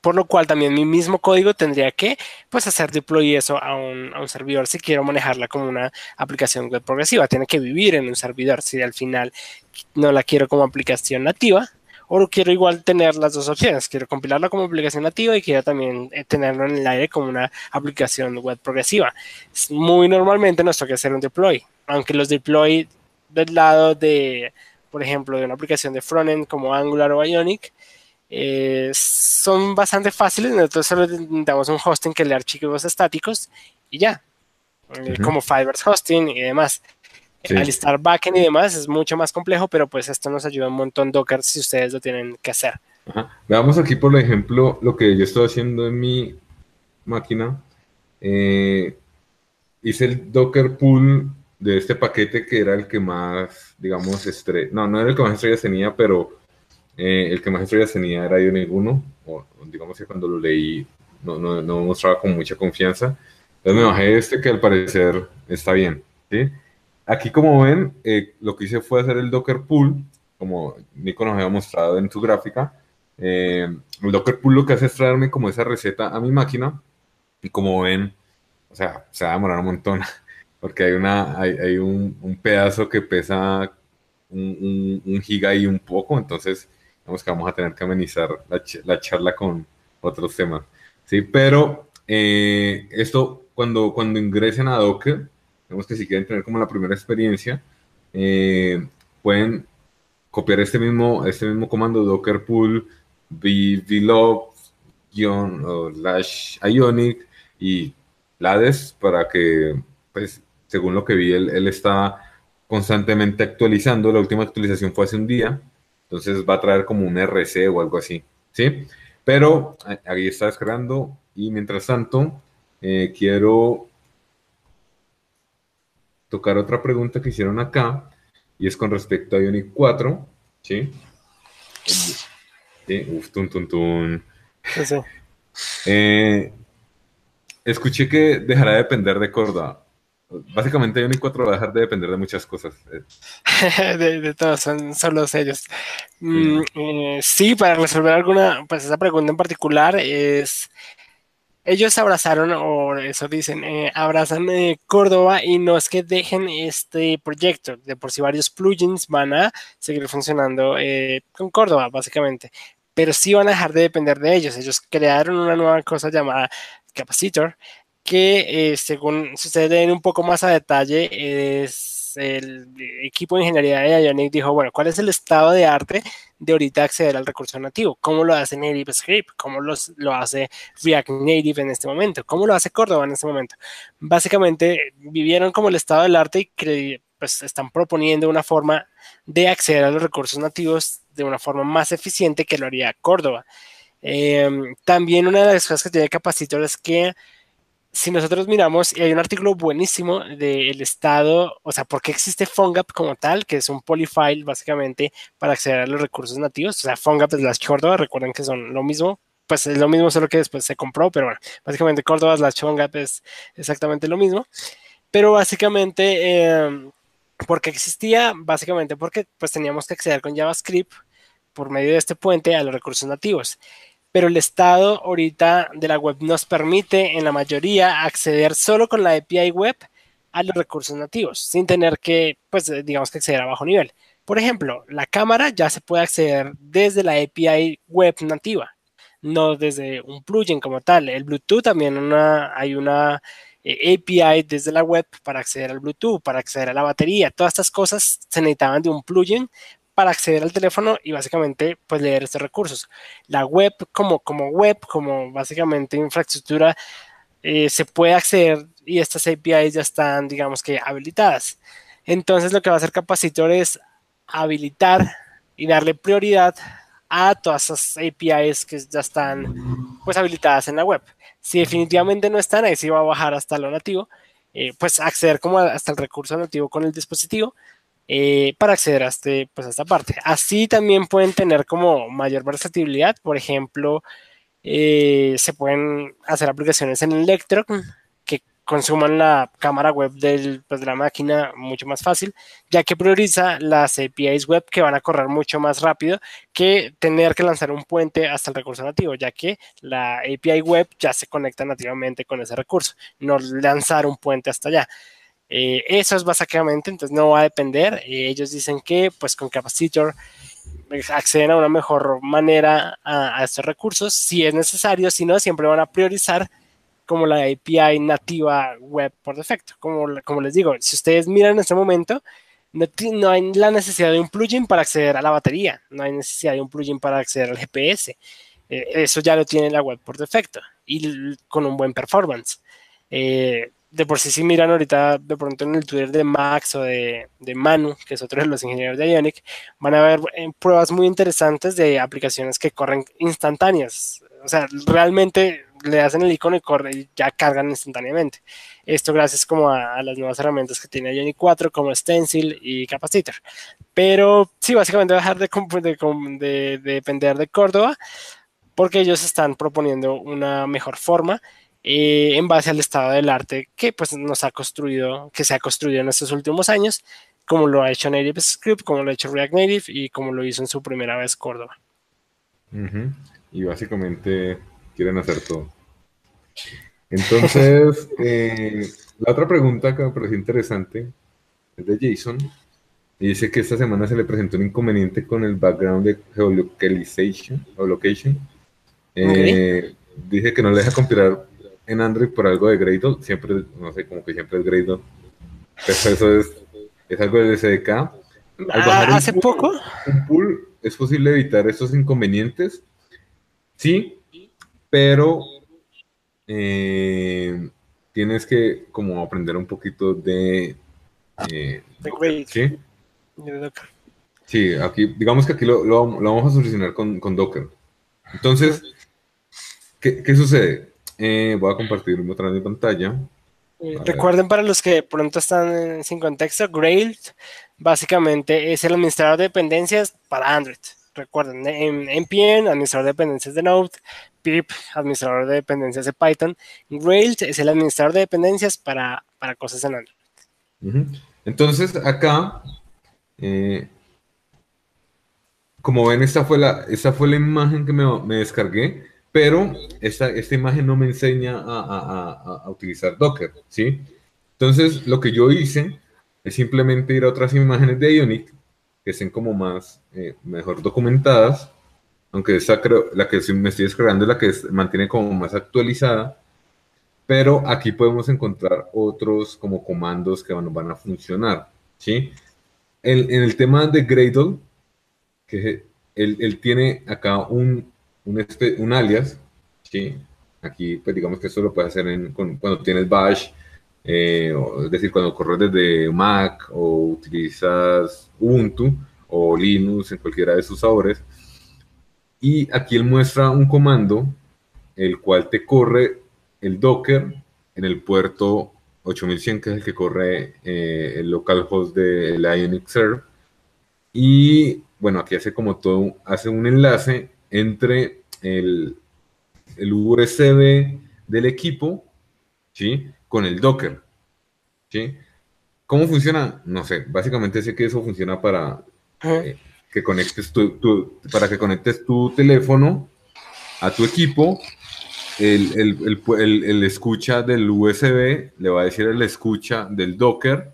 Speaker 2: por lo cual también mi mismo código tendría que pues hacer deploy eso a un, a un, servidor si quiero manejarla como una aplicación web progresiva. Tiene que vivir en un servidor si al final no la quiero como aplicación nativa o quiero igual tener las dos opciones. Quiero compilarla como aplicación nativa y quiero también eh, tenerlo en el aire como una aplicación web progresiva. Muy normalmente nos toca hacer un deploy, aunque los deploy del lado de, por ejemplo, de una aplicación de frontend como Angular o Ionic, eh, son bastante fáciles, nosotros solo damos un hosting que le archivos estáticos y ya, eh, como Fibers Hosting y demás. Sí. Al estar backend y demás es mucho más complejo, pero pues esto nos ayuda un montón Docker si ustedes lo tienen que hacer.
Speaker 1: Ajá. Veamos aquí, por ejemplo, lo que yo estoy haciendo en mi máquina. Eh, hice el Docker pool de este paquete que era el que más, digamos, estrellas, no, no era el que más estrellas tenía, pero eh, el que más estrellas tenía era Ionic 1, o digamos que cuando lo leí no, no, no mostraba con mucha confianza. Entonces me bajé este que al parecer está bien. ¿sí? Aquí como ven, eh, lo que hice fue hacer el Docker Pool, como Nico nos había mostrado en su gráfica. Eh, el Docker Pool lo que hace es traerme como esa receta a mi máquina y como ven, o sea, se va a demorar un montón porque hay, una, hay, hay un, pedazo que pesa un, un, giga y un poco, entonces digamos que vamos a tener que amenizar la, la charla con otros temas. Sí, pero eh, esto cuando, cuando ingresen a Docker, digamos que si quieren tener como la primera experiencia, eh, pueden copiar este mismo, este mismo comando docker vlog slash ionic y lades para que, pues, según lo que vi, él, él está constantemente actualizando. La última actualización fue hace un día, entonces va a traer como un RC o algo así, ¿sí? Pero ahí está descargando y mientras tanto eh, quiero tocar otra pregunta que hicieron acá y es con respecto a Ionic 4, ¿sí? ¿Sí? Uf, tun, tun, tun.
Speaker 2: Sí.
Speaker 1: Eh, escuché que dejará de depender de Córdoba. Básicamente Ionic 4 va a dejar de depender de muchas cosas.
Speaker 2: de, de todos, son solo ellos. Mm, eh, sí, para resolver alguna, pues esa pregunta en particular es ellos abrazaron, o eso dicen, eh, abrazan eh, Córdoba y no es que dejen este proyecto. De por sí varios plugins van a seguir funcionando eh, con Córdoba, básicamente. Pero sí van a dejar de depender de ellos. Ellos crearon una nueva cosa llamada Capacitor, que eh, según si ustedes leen un poco más a detalle, es el equipo de ingeniería de Ionic dijo, bueno, ¿cuál es el estado de arte de ahorita acceder al recurso nativo? ¿Cómo lo hace Native Script? ¿Cómo los, lo hace React Native en este momento? ¿Cómo lo hace Córdoba en este momento? Básicamente vivieron como el estado del arte y pues están proponiendo una forma de acceder a los recursos nativos de una forma más eficiente que lo haría Córdoba. Eh, también una de las cosas que tiene Capacitor es que si nosotros miramos, y hay un artículo buenísimo del estado, o sea, por qué existe PhoneGap como tal, que es un polyfile básicamente para acceder a los recursos nativos. O sea, PhoneGap slash Córdoba, recuerden que son lo mismo, pues es lo mismo, solo que después se compró, pero bueno, básicamente Córdoba slash PhoneGap es exactamente lo mismo. Pero básicamente, eh, ¿por qué existía? Básicamente porque pues teníamos que acceder con JavaScript por medio de este puente a los recursos nativos pero el estado ahorita de la web nos permite en la mayoría acceder solo con la API web a los recursos nativos, sin tener que, pues, digamos que acceder a bajo nivel. Por ejemplo, la cámara ya se puede acceder desde la API web nativa, no desde un plugin como tal. El Bluetooth también una, hay una eh, API desde la web para acceder al Bluetooth, para acceder a la batería. Todas estas cosas se necesitaban de un plugin para acceder al teléfono y básicamente pues leer estos recursos. La web como, como web, como básicamente infraestructura, eh, se puede acceder y estas APIs ya están, digamos que, habilitadas. Entonces lo que va a hacer Capacitor es habilitar y darle prioridad a todas esas APIs que ya están pues habilitadas en la web. Si definitivamente no están, ahí sí va a bajar hasta lo nativo, eh, pues acceder como hasta el recurso nativo con el dispositivo eh, para acceder a, este, pues esta parte. Así también pueden tener como mayor versatilidad. Por ejemplo, eh, se pueden hacer aplicaciones en Electron que consuman la cámara web pues, de la máquina mucho más fácil, ya que prioriza las APIs web que van a correr mucho más rápido que tener que lanzar un puente hasta el recurso nativo, ya que la API web ya se conecta nativamente con ese recurso, no lanzar un puente hasta allá. Eh, eso es básicamente, entonces no va a depender. Eh, ellos dicen que pues con Capacitor acceden a una mejor manera a, a estos recursos si es necesario, si no, siempre van a priorizar como la API nativa web por defecto. Como, como les digo, si ustedes miran en este momento, no, no, hay la necesidad de un plugin para acceder a la batería, no hay necesidad de un plugin para acceder al GPS. Eh, eso ya lo tiene la web por defecto y con un buen performance. Eh, de por sí, si miran ahorita de pronto en el Twitter de Max o de, de Manu, que es otro de los ingenieros de Ionic, van a ver eh, pruebas muy interesantes de aplicaciones que corren instantáneas. O sea, realmente le hacen el icono y corre y ya cargan instantáneamente. Esto gracias como a, las nuevas herramientas que tiene Ionic 4 como Stencil y Capacitor. Pero sí, básicamente dejar de, de, de depender de Córdoba porque ellos están proponiendo una mejor forma eh, en base al estado del arte que pues nos ha construido, que se ha construido en estos últimos años, como lo ha hecho Native Script, como lo ha hecho React Native y como lo hizo en su primera vez Córdoba.
Speaker 1: Y básicamente quieren hacer todo. Entonces, eh, la otra pregunta que me pareció interesante es de Jason. Y dice que esta semana se le presentó un inconveniente con el background de geolocalization o location. Eh, dice que no le deja compilar en Android por algo de Gradle, siempre, no sé, como que siempre es Gradle. Pero eso es, es algo del SDK.
Speaker 2: Ah, ¿Hace poco?
Speaker 1: Un pool, ¿es posible evitar estos inconvenientes? Sí, pero eh, tienes que como aprender un poquito de...
Speaker 2: Eh, de
Speaker 1: ¿sí? Sí, aquí, digamos que aquí lo, lo, vamos a solucionar con, con Docker. Entonces, ¿qué, ¿qué sucede? Eh, voy a compartir otra vez mi pantalla.
Speaker 2: Eh, recuerden para los que pronto están sin contexto, Grail básicamente es el administrador de dependencias para Android. Recuerden, NPM, administrador de dependencias de Node, pip, administrador de dependencias de Python. Grail es el administrador de dependencias para, para cosas en Android.
Speaker 1: Entonces, acá, eh, como ven, esta fue la, esta fue la imagen que me, me descargué pero esta, esta imagen no me enseña a, utilizar Docker, ¿sí? Entonces, lo que yo hice es simplemente ir a otras imágenes de Ionic que estén como más, eh, mejor documentadas, aunque esta creo, la que me estoy descargando es la que mantiene como más actualizada, pero aquí podemos encontrar otros como comandos que van, van a funcionar, ¿sí? en el tema de Gradle, que él, él tiene acá un, un, un alias, ¿sí? Aquí, pues digamos que esto lo puedes hacer en, cuando tienes Bash, eh, es decir, cuando corres desde Mac o utilizas Ubuntu o Linux en cualquiera de sus sabores. Y aquí él muestra un comando, el cual te corre el Docker en el puerto 8100, que es el que corre eh, el localhost de la Ionic Serve. Y bueno, aquí hace como todo, hace un enlace entre el, el USB del equipo, ¿sí? Con el Docker, ¿sí? ¿Cómo funciona? No sé, básicamente sé que eso funciona para eh, que conectes tu, para que conectes tu teléfono a tu equipo. El, el, el, el, escucha del USB le va a decir el escucha del Docker,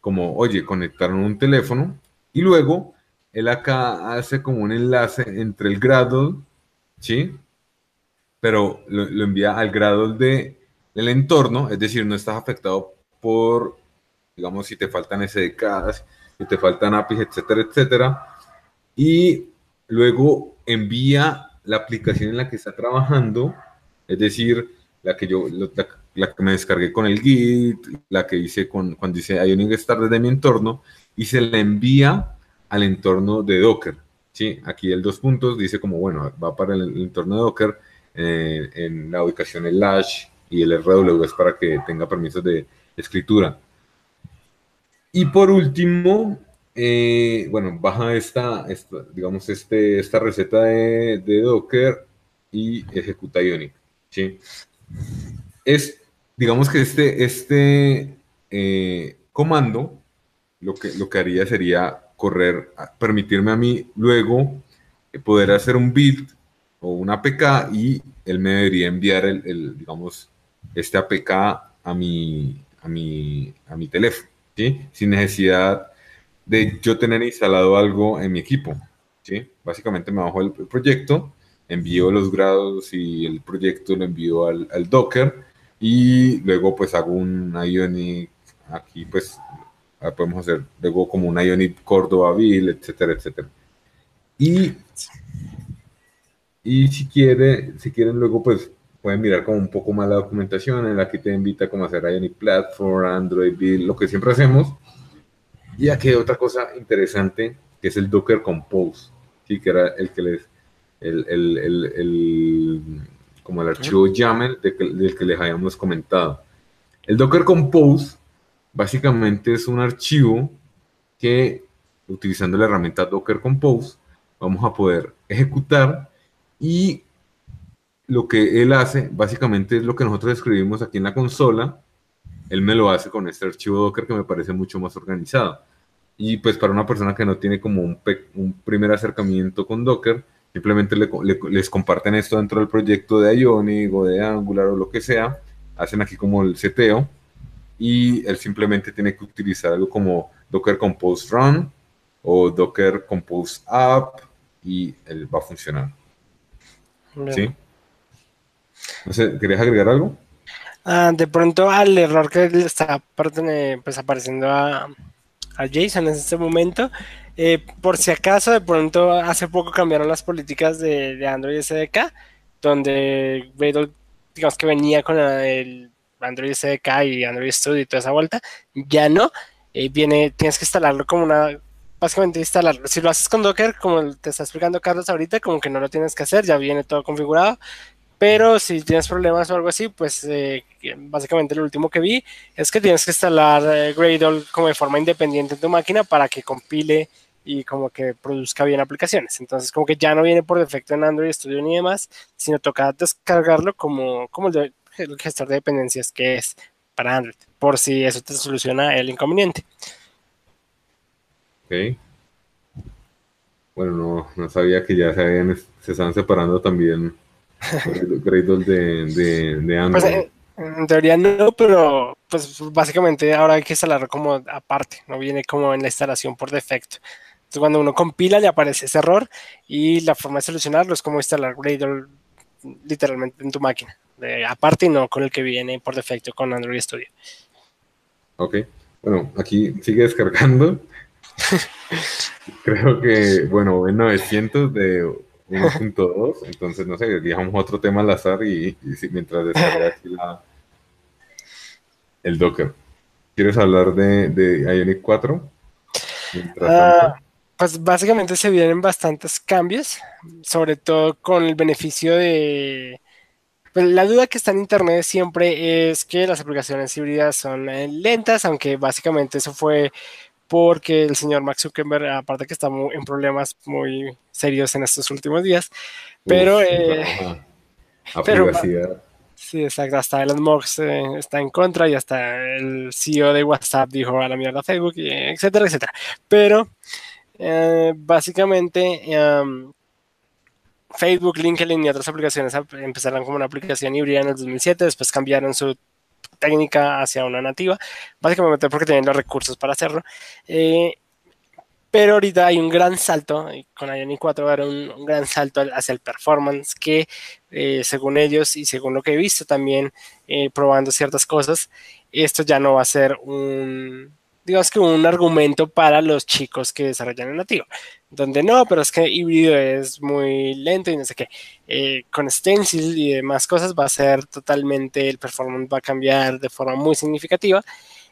Speaker 1: como, oye, conectaron un teléfono, y luego él acá hace como un enlace entre el Gradle, ¿sí? Pero lo, envía al Gradle de, del entorno, es decir, no estás afectado por, digamos, si te faltan SDKs, si te faltan APIs, etcétera, etcétera. Y luego envía la aplicación en la que está trabajando, es decir, la que yo, la, que me descargué con el Git, la que hice con, cuando hice Ionic Start desde mi entorno, y se la envía al entorno de Docker. ¿sí? Aquí el dos puntos dice como, bueno, va para el, entorno de Docker eh, en la ubicación el lash y el RW es para que tenga permisos de escritura. Y por último, eh, bueno, baja esta, digamos, este, esta receta de, Docker y ejecuta Ionic. ¿sí? Es digamos que este, este eh, comando lo que, lo que haría sería correr, permitirme a mí luego poder hacer un build o una APK y él me debería enviar el, digamos, este APK a mi, a mi, a mi teléfono, ¿sí? Sin necesidad de yo tener instalado algo en mi equipo, ¿sí? Básicamente me bajo el, proyecto, envío los grados y el proyecto lo envío al, al Docker y luego pues hago un Ionic, aquí pues ah, podemos hacer luego como un Ionic Córdoba Bill, etcétera, etcétera. Y, y si, quiere, si quieren luego pues pueden mirar como un poco más la documentación en la que te invita como a hacer Ionic Platform, Android Bill, lo que siempre hacemos. Y aquí hay otra cosa interesante que es el Docker Compose, ¿sí? que era el que les, el, el, el, como el archivo YAML del que les habíamos comentado. El Docker Compose básicamente es un archivo que utilizando la herramienta Docker Compose vamos a poder ejecutar y lo que él hace básicamente es lo que nosotros escribimos aquí en la consola, él me lo hace con este archivo Docker que me parece mucho más organizado. Y pues para una persona que no tiene como un, primer acercamiento con Docker, Simplemente les comparten esto dentro del proyecto de Ionic o de Angular o lo que sea. Hacen aquí como el seteo y él simplemente tiene que utilizar algo como Docker Compose Run o Docker Compose App y él va a funcionar. ¿Sí? No sé, ¿querías agregar algo?
Speaker 2: Ah, de pronto al error que le está pues, apareciendo a, a Jason en este momento eh, por si acaso, de pronto, hace poco cambiaron las políticas de, Android SDK, donde Gradle, digamos que venía con el Android SDK y Android Studio y toda esa vuelta, ya no. Eh, viene, tienes que instalarlo como una, básicamente instalarlo. Si lo haces con Docker, como te está explicando Carlos ahorita, como que no lo tienes que hacer, ya viene todo configurado. Pero si tienes problemas o algo así, pues eh, básicamente lo último que vi es que tienes que instalar Gradle como de forma independiente en tu máquina para que compile y como que produzca bien aplicaciones. Entonces, como que ya no viene por defecto en Android Studio ni demás, sino toca descargarlo como, como el, gestor de dependencias que es para Android, por si eso te soluciona el inconveniente.
Speaker 1: Ok. Bueno, no, no sabía que ya se, habían, se estaban separando también Gradle de, de, de, Android.
Speaker 2: Pues, en teoría no, pero pues básicamente ahora hay que instalarlo como aparte, no viene como en la instalación por defecto. Entonces, cuando uno compila, le aparece ese error y la forma de solucionarlo es como instalar Gradle literalmente en tu máquina, aparte y no con el que viene por defecto con Android Studio.
Speaker 1: Ok, bueno, aquí sigue descargando. Creo que, bueno, en 900 de 1.2, entonces no sé, dejamos otro tema al azar y, mientras descarga aquí la, el Docker. ¿Quieres hablar de, de Ionic 4?
Speaker 2: Pues básicamente se vienen bastantes cambios, sobre todo con el beneficio de... Pues la duda que está en Internet siempre es que las aplicaciones híbridas son eh, lentas, aunque básicamente eso fue porque el señor Max Zuckerberg, aparte que está en problemas muy serios en estos últimos días, pero... Eh, pero sí, exacto, hasta Elon Musk eh, está en contra y hasta el CEO de WhatsApp dijo a la mierda Facebook, etcétera, etcétera. Pero eh, básicamente, Facebook, LinkedIn y otras aplicaciones empezaron como una aplicación híbrida en el 2007, después cambiaron su técnica hacia una nativa, básicamente porque tienen los recursos para hacerlo. Eh, pero ahorita hay un gran salto, con Ionic 4 era un, un, gran salto hacia el performance que, eh, según ellos y según lo que he visto también probando ciertas cosas, esto ya no va a ser un, digamos que un argumento para los chicos que desarrollan en nativo, donde no, pero es que híbrido es muy lento y no sé qué. Eh, con Stencil y demás cosas va a ser totalmente, el performance va a cambiar de forma muy significativa.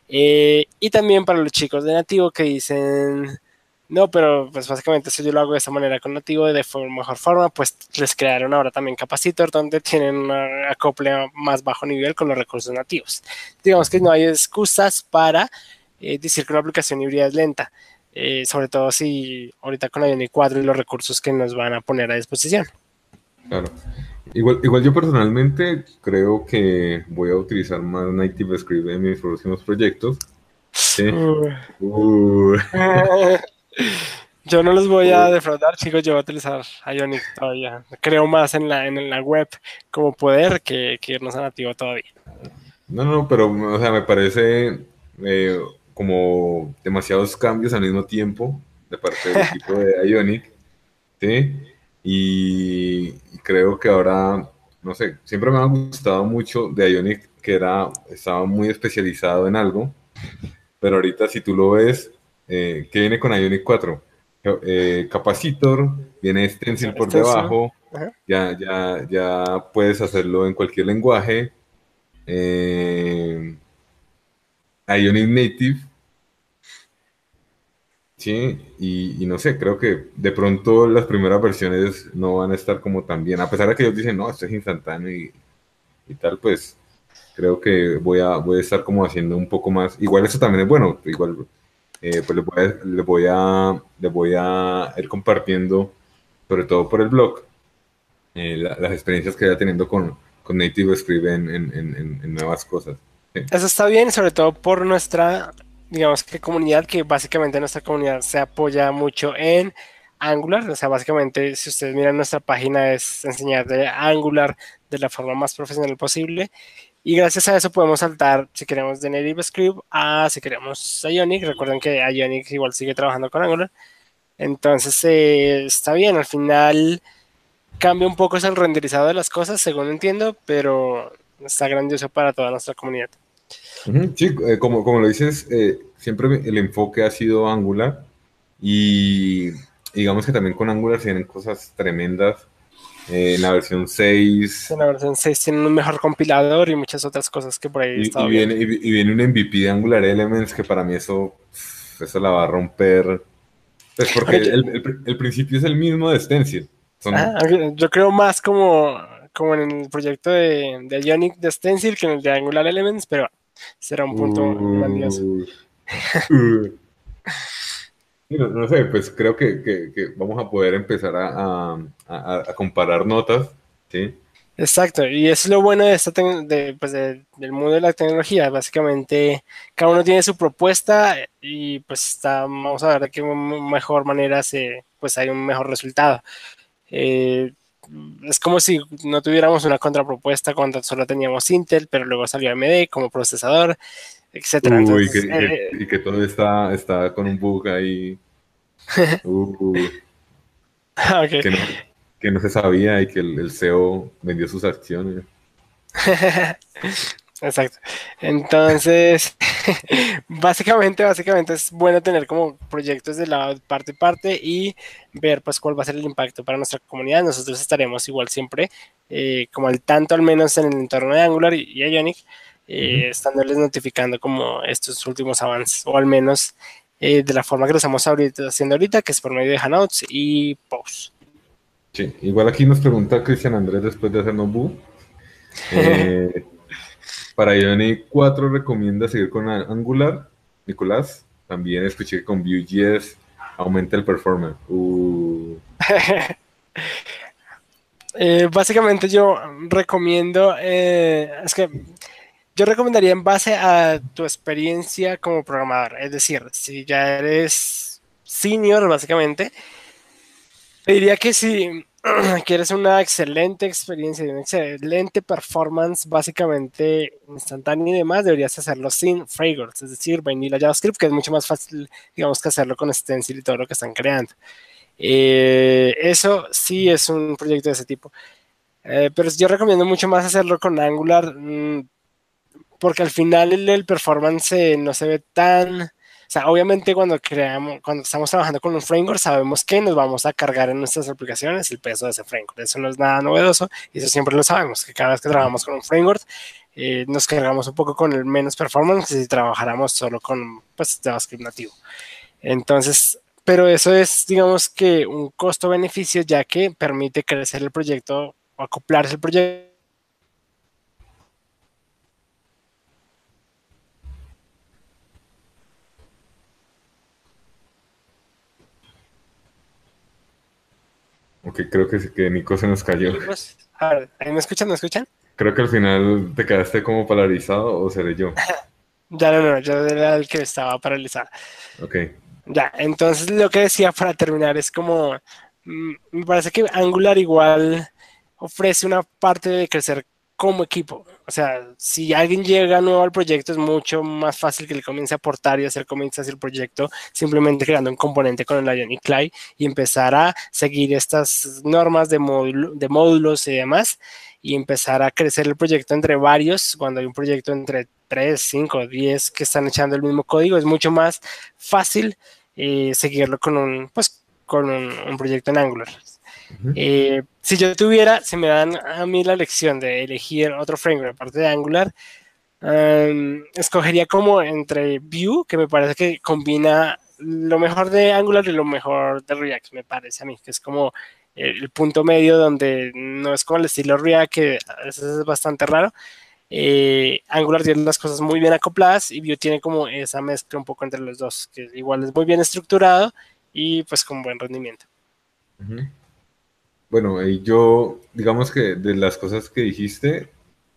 Speaker 2: Eh, y también para los chicos de nativo que dicen, no, pero pues básicamente eso yo lo hago de esta manera con nativo de mejor forma, pues les crearon ahora también Capacitor donde tienen una acople más bajo nivel con los recursos nativos. Digamos que no hay excusas para eh, decir que una aplicación híbrida es lenta, eh, sobre todo si ahorita con la Ionic 4 y los recursos que nos van a poner a disposición.
Speaker 1: Claro. Igual, igual yo personalmente creo que voy a utilizar más Native Script en mis próximos proyectos. Uh.
Speaker 2: Yo no los voy a defraudar, chicos, yo voy a utilizar Ionic todavía. Creo más en la, en la web como poder que, que irnos a nativo todavía.
Speaker 1: No, no, pero o sea, me parece eh, como demasiados cambios al mismo tiempo de parte del equipo de Ionic, ¿sí? Y creo que ahora, no sé, siempre me ha gustado mucho de Ionic que era, estaba muy especializado en algo, pero ahorita si tú lo ves, eh, ¿qué viene con Ionic 4? Eh, capacitor, viene stencil por debajo, ya, ya, ya puedes hacerlo en cualquier lenguaje. Eh, Ionic Native. Sí, y, no sé, creo que de pronto las primeras versiones no van a estar como tan bien, a pesar de que ellos dicen, no, esto es instantáneo y, tal, pues creo que voy a, voy a estar como haciendo un poco más. Igual eso también es bueno, igual eh, pues les voy, a, les, voy a, voy ir compartiendo, sobre todo por el blog, eh, las experiencias que vaya teniendo con, con Native Script en, en, en, nuevas cosas.
Speaker 2: Eso está bien, sobre todo por nuestra, digamos que comunidad, que básicamente nuestra comunidad se apoya mucho en Angular, o sea, básicamente si ustedes miran nuestra página es enseñar de Angular de la forma más profesional posible y gracias a eso podemos saltar, si queremos, de Native Script a, si queremos, Ionic. Recuerden que Ionic igual sigue trabajando con Angular. Entonces, eh, está bien. Al final cambia un poco el renderizado de las cosas, según entiendo, pero está grandioso para toda nuestra comunidad.
Speaker 1: Sí, eh, como, como lo dices, eh, siempre el enfoque ha sido Angular y digamos que también con Angular se vienen cosas tremendas en la versión 6.
Speaker 2: En la versión 6 tiene un mejor compilador y muchas otras cosas que por ahí
Speaker 1: y, y viene, y, viene, un MVP de Angular Elements que para mí eso, eso la va a romper. Pues porque el, el, principio es el mismo de Stencil.
Speaker 2: Ah, yo creo más como, como en el proyecto de, de Ionic de Stencil que en el de Angular Elements, pero será un punto uh, grandioso.
Speaker 1: Uh. No, sé, pues creo que, vamos a poder empezar a, comparar notas, ¿sí?
Speaker 2: Exacto, y es lo bueno de esta de, pues del mundo de la tecnología. Básicamente, cada uno tiene su propuesta y pues está, vamos a ver de qué mejor manera se, pues hay un mejor resultado. Eh, es como si no tuviéramos una contrapropuesta cuando solo teníamos Intel, pero luego salió AMD como procesador etcétera.
Speaker 1: Eh, y, que, todo está, está con un bug ahí. Uh, que, no, se sabía y que el, CEO vendió sus acciones.
Speaker 2: Exacto. Entonces, básicamente, básicamente es bueno tener como proyectos de la parte a parte y ver pues cuál va a ser el impacto para nuestra comunidad. Nosotros estaremos igual siempre eh, como al tanto al menos en el entorno de Angular y, y Ionic eh, estándoles notificando como estos últimos avances, o al menos eh, de la forma que lo estamos haciendo ahorita, que es por medio de Hangouts y Posts.
Speaker 1: Sí, igual aquí nos pregunta Cristian Andrés después de hacer Nobu. Eh, para Ionic 4 recomienda seguir con Angular. Nicolás, también escuché que con Vue.js aumenta el performance. Uh.
Speaker 2: Eh, básicamente yo recomiendo, es que yo recomendaría en base a tu experiencia como programador. Es decir, si ya eres senior, básicamente, te diría que si quieres una excelente experiencia y una excelente performance, básicamente instantánea y demás, deberías hacerlo sin frameworks, es decir, vanilla JavaScript, que es mucho más fácil, digamos, que hacerlo con Stencil y todo lo que están creando. Eh, eso sí es un proyecto de ese tipo. Eh, pero yo recomiendo mucho más hacerlo con Angular. Mm, porque al final el, performance no se ve tan... O sea, obviamente cuando creamos, cuando estamos trabajando con un framework, sabemos que nos vamos a cargar en nuestras aplicaciones el peso de ese framework. Eso no es nada novedoso y eso siempre lo sabemos, que cada vez que trabajamos con un framework, eh, nos cargamos un poco con el menos performance si trabajáramos solo con pues, JavaScript nativo. Entonces, pero eso es, digamos que un costo-beneficio, ya que permite crecer el proyecto o acoplarse el proyecto
Speaker 1: Ok, creo que, que Nico se nos cayó.
Speaker 2: A ver, ¿me escuchan? ¿Me escuchan?
Speaker 1: Creo que al final te quedaste como paralizado o seré yo.
Speaker 2: ya no, no, yo era el que estaba paralizado.
Speaker 1: Ok.
Speaker 2: Ya, entonces lo que decía para terminar es como, mm, me parece que Angular igual ofrece una parte de crecer como equipo. O sea, si alguien llega nuevo al proyecto, es mucho más fácil que le comience a aportar y hacer comience hacia el proyecto simplemente creando un componente con el Ionic Clay y empezar a seguir estas normas de, de módulos y demás y empezar a crecer el proyecto entre varios. Cuando hay un proyecto entre 3, 5, 10 que están echando el mismo código, es mucho más fácil eh, seguirlo con un, pues, con un proyecto en Angular. Eh, si yo tuviera, si me dan a mí la elección de elegir otro framework aparte de Angular, em, escogería como entre Vue, que me parece que combina lo mejor de Angular y lo mejor de React, me parece a mí, que es como el punto medio donde no es como el estilo React, que a veces es bastante raro. Eh, Angular tiene las cosas muy bien acopladas y Vue tiene como esa mezcla un poco entre los dos, que igual es muy bien estructurado y pues con buen rendimiento.
Speaker 1: Bueno, yo, digamos que de las cosas que dijiste,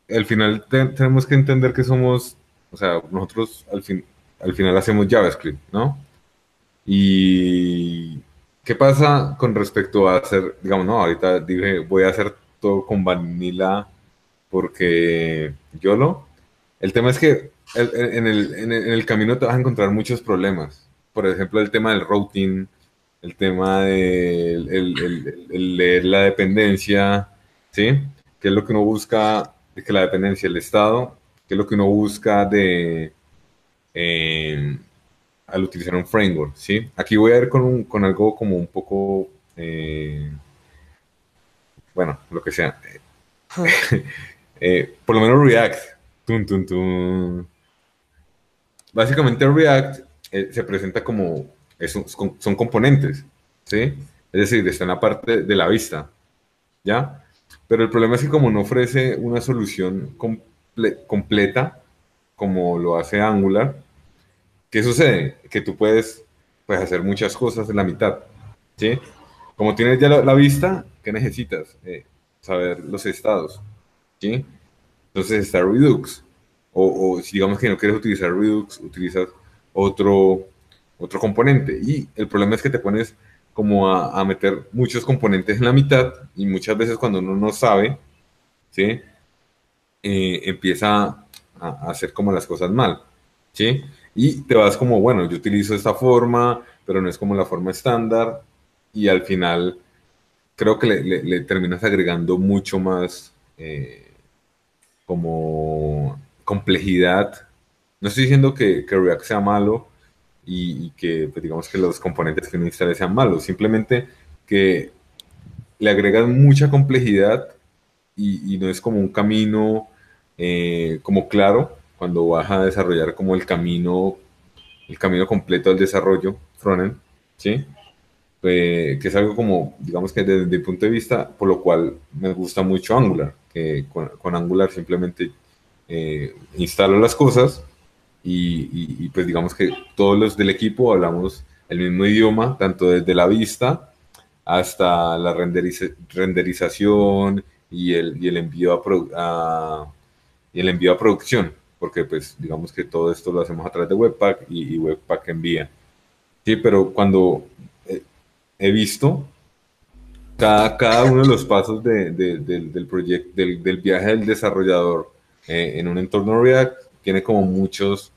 Speaker 1: al final tenemos que entender que somos, o sea, nosotros al, fin, al final hacemos JavaScript, ¿no? Y ¿qué pasa con respecto a hacer, digamos, no, ahorita dije, voy a hacer todo con vanilla porque yo lo. El tema es que en, el, en el camino te vas a encontrar muchos problemas. Por ejemplo, el tema del routing, el tema de el, leer la dependencia, ¿sí? ¿Qué es lo que uno busca de que la dependencia del Estado? ¿Qué es lo que uno busca de em, al utilizar un framework, ¿sí? Aquí voy a ir con, con algo como un poco, eh, bueno, lo que sea. Eh, por lo menos React. Básicamente React eh, se presenta como son, componentes, ¿sí? Es decir, está en la parte de la vista, ¿ya? Pero el problema es que como no ofrece una solución completa, como lo hace Angular, ¿qué sucede? Que tú puedes, pues, hacer muchas cosas en la mitad, ¿sí? Como tienes ya la, vista, ¿qué necesitas? Eh, saber los estados, ¿sí? Entonces está Redux. O, o, si digamos que no quieres utilizar Redux, utilizas otro, otro componente. Y el problema es que te pones como a, meter muchos componentes en la mitad y muchas veces cuando uno no sabe, ¿sí? Eh, empieza a, hacer como las cosas mal, ¿sí? Y te vas como, bueno, yo utilizo esta forma, pero no es como la forma estándar y al final creo que le, terminas agregando mucho más eh, como complejidad. No estoy diciendo que, que React sea malo, y, que pues, digamos que los componentes que uno instale sean malos, simplemente que le agregan mucha complejidad y, no es como un camino eh, como claro cuando vas a desarrollar como el camino el camino completo del desarrollo frontend, ¿sí? que es algo como, digamos que desde mi punto de vista, por lo cual me gusta mucho Angular, que con, Angular simplemente eh, instalo las cosas y, pues digamos que todos los del equipo hablamos el mismo idioma, tanto desde la vista hasta la renderización y el, y el envío a, y el envío a producción, porque pues digamos que todo esto lo hacemos a través de Webpack y, Webpack envía. Sí, pero cuando he visto cada, cada uno de los pasos de, del, proyecto, del, del, viaje del desarrollador eh, en un entorno React, tiene como muchos,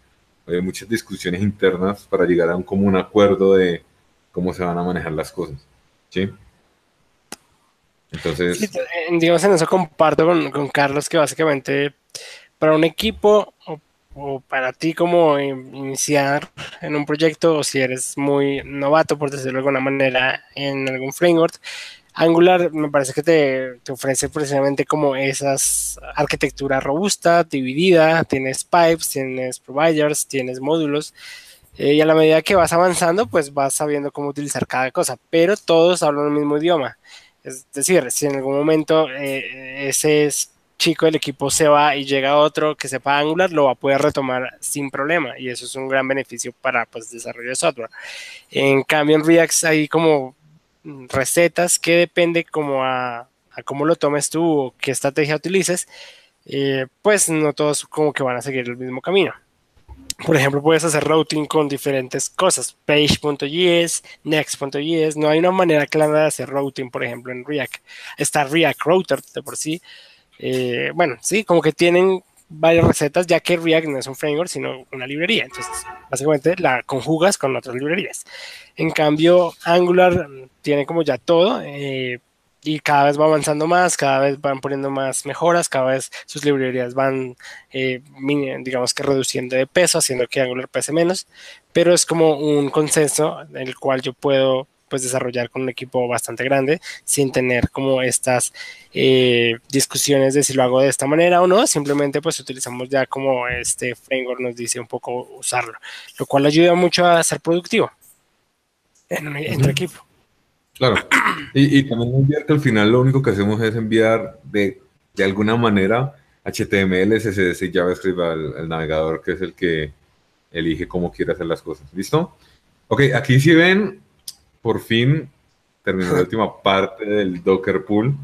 Speaker 1: eh, muchas discusiones internas para llegar a un común acuerdo de cómo se van a manejar las cosas. ¿Sí? Entonces.
Speaker 2: Eh, digamos, en eso comparto con, con, Carlos que básicamente para un equipo o, o, para ti como iniciar en un proyecto o si eres muy novato, por decirlo de alguna manera, en algún framework, Angular me parece que te, ofrece precisamente como esas arquitectura robusta, dividida, tienes pipes, tienes providers, tienes módulos, eh, y a la medida que vas avanzando, pues vas sabiendo cómo utilizar cada cosa, pero todos hablan el mismo idioma. Es decir, si en algún momento eh, ese chico del equipo se va y llega otro que sepa Angular, lo va a poder retomar sin problema, y eso es un gran beneficio para pues, desarrollo de software. En cambio, en React hay como recetas que depende como a, cómo lo tomes tú o qué estrategia utilices, eh, pues no todos como que van a seguir el mismo camino. Por ejemplo, puedes hacer routing con diferentes cosas, page.js, next.js, no hay una manera clara de hacer routing, por ejemplo, en React. Está React Router de por sí. Eh, bueno, sí, como que tienen varias recetas, ya que React no es un framework, sino una librería. Entonces, básicamente la conjugas con otras librerías. En cambio, Angular tiene como ya todo. Eh, y cada vez va avanzando más, cada vez van poniendo más mejoras, cada vez sus librerías van, eh, digamos que reduciendo de peso, haciendo que Angular pese menos, pero es como un consenso en el cual yo puedo pues desarrollar con un equipo bastante grande sin tener como estas eh, discusiones de si lo hago de esta manera o no, simplemente pues utilizamos ya como este framework nos dice un poco usarlo, lo cual ayuda mucho a ser productivo en, en tu equipo.
Speaker 1: Claro. Y, también enviar que al final lo único que hacemos es enviar de, de alguna manera HTML, CSS y JavaScript al, navegador, que es el que elige cómo quiere hacer las cosas. ¿Listo? Ok, aquí si ven, por fin terminó la última parte del Docker Pool,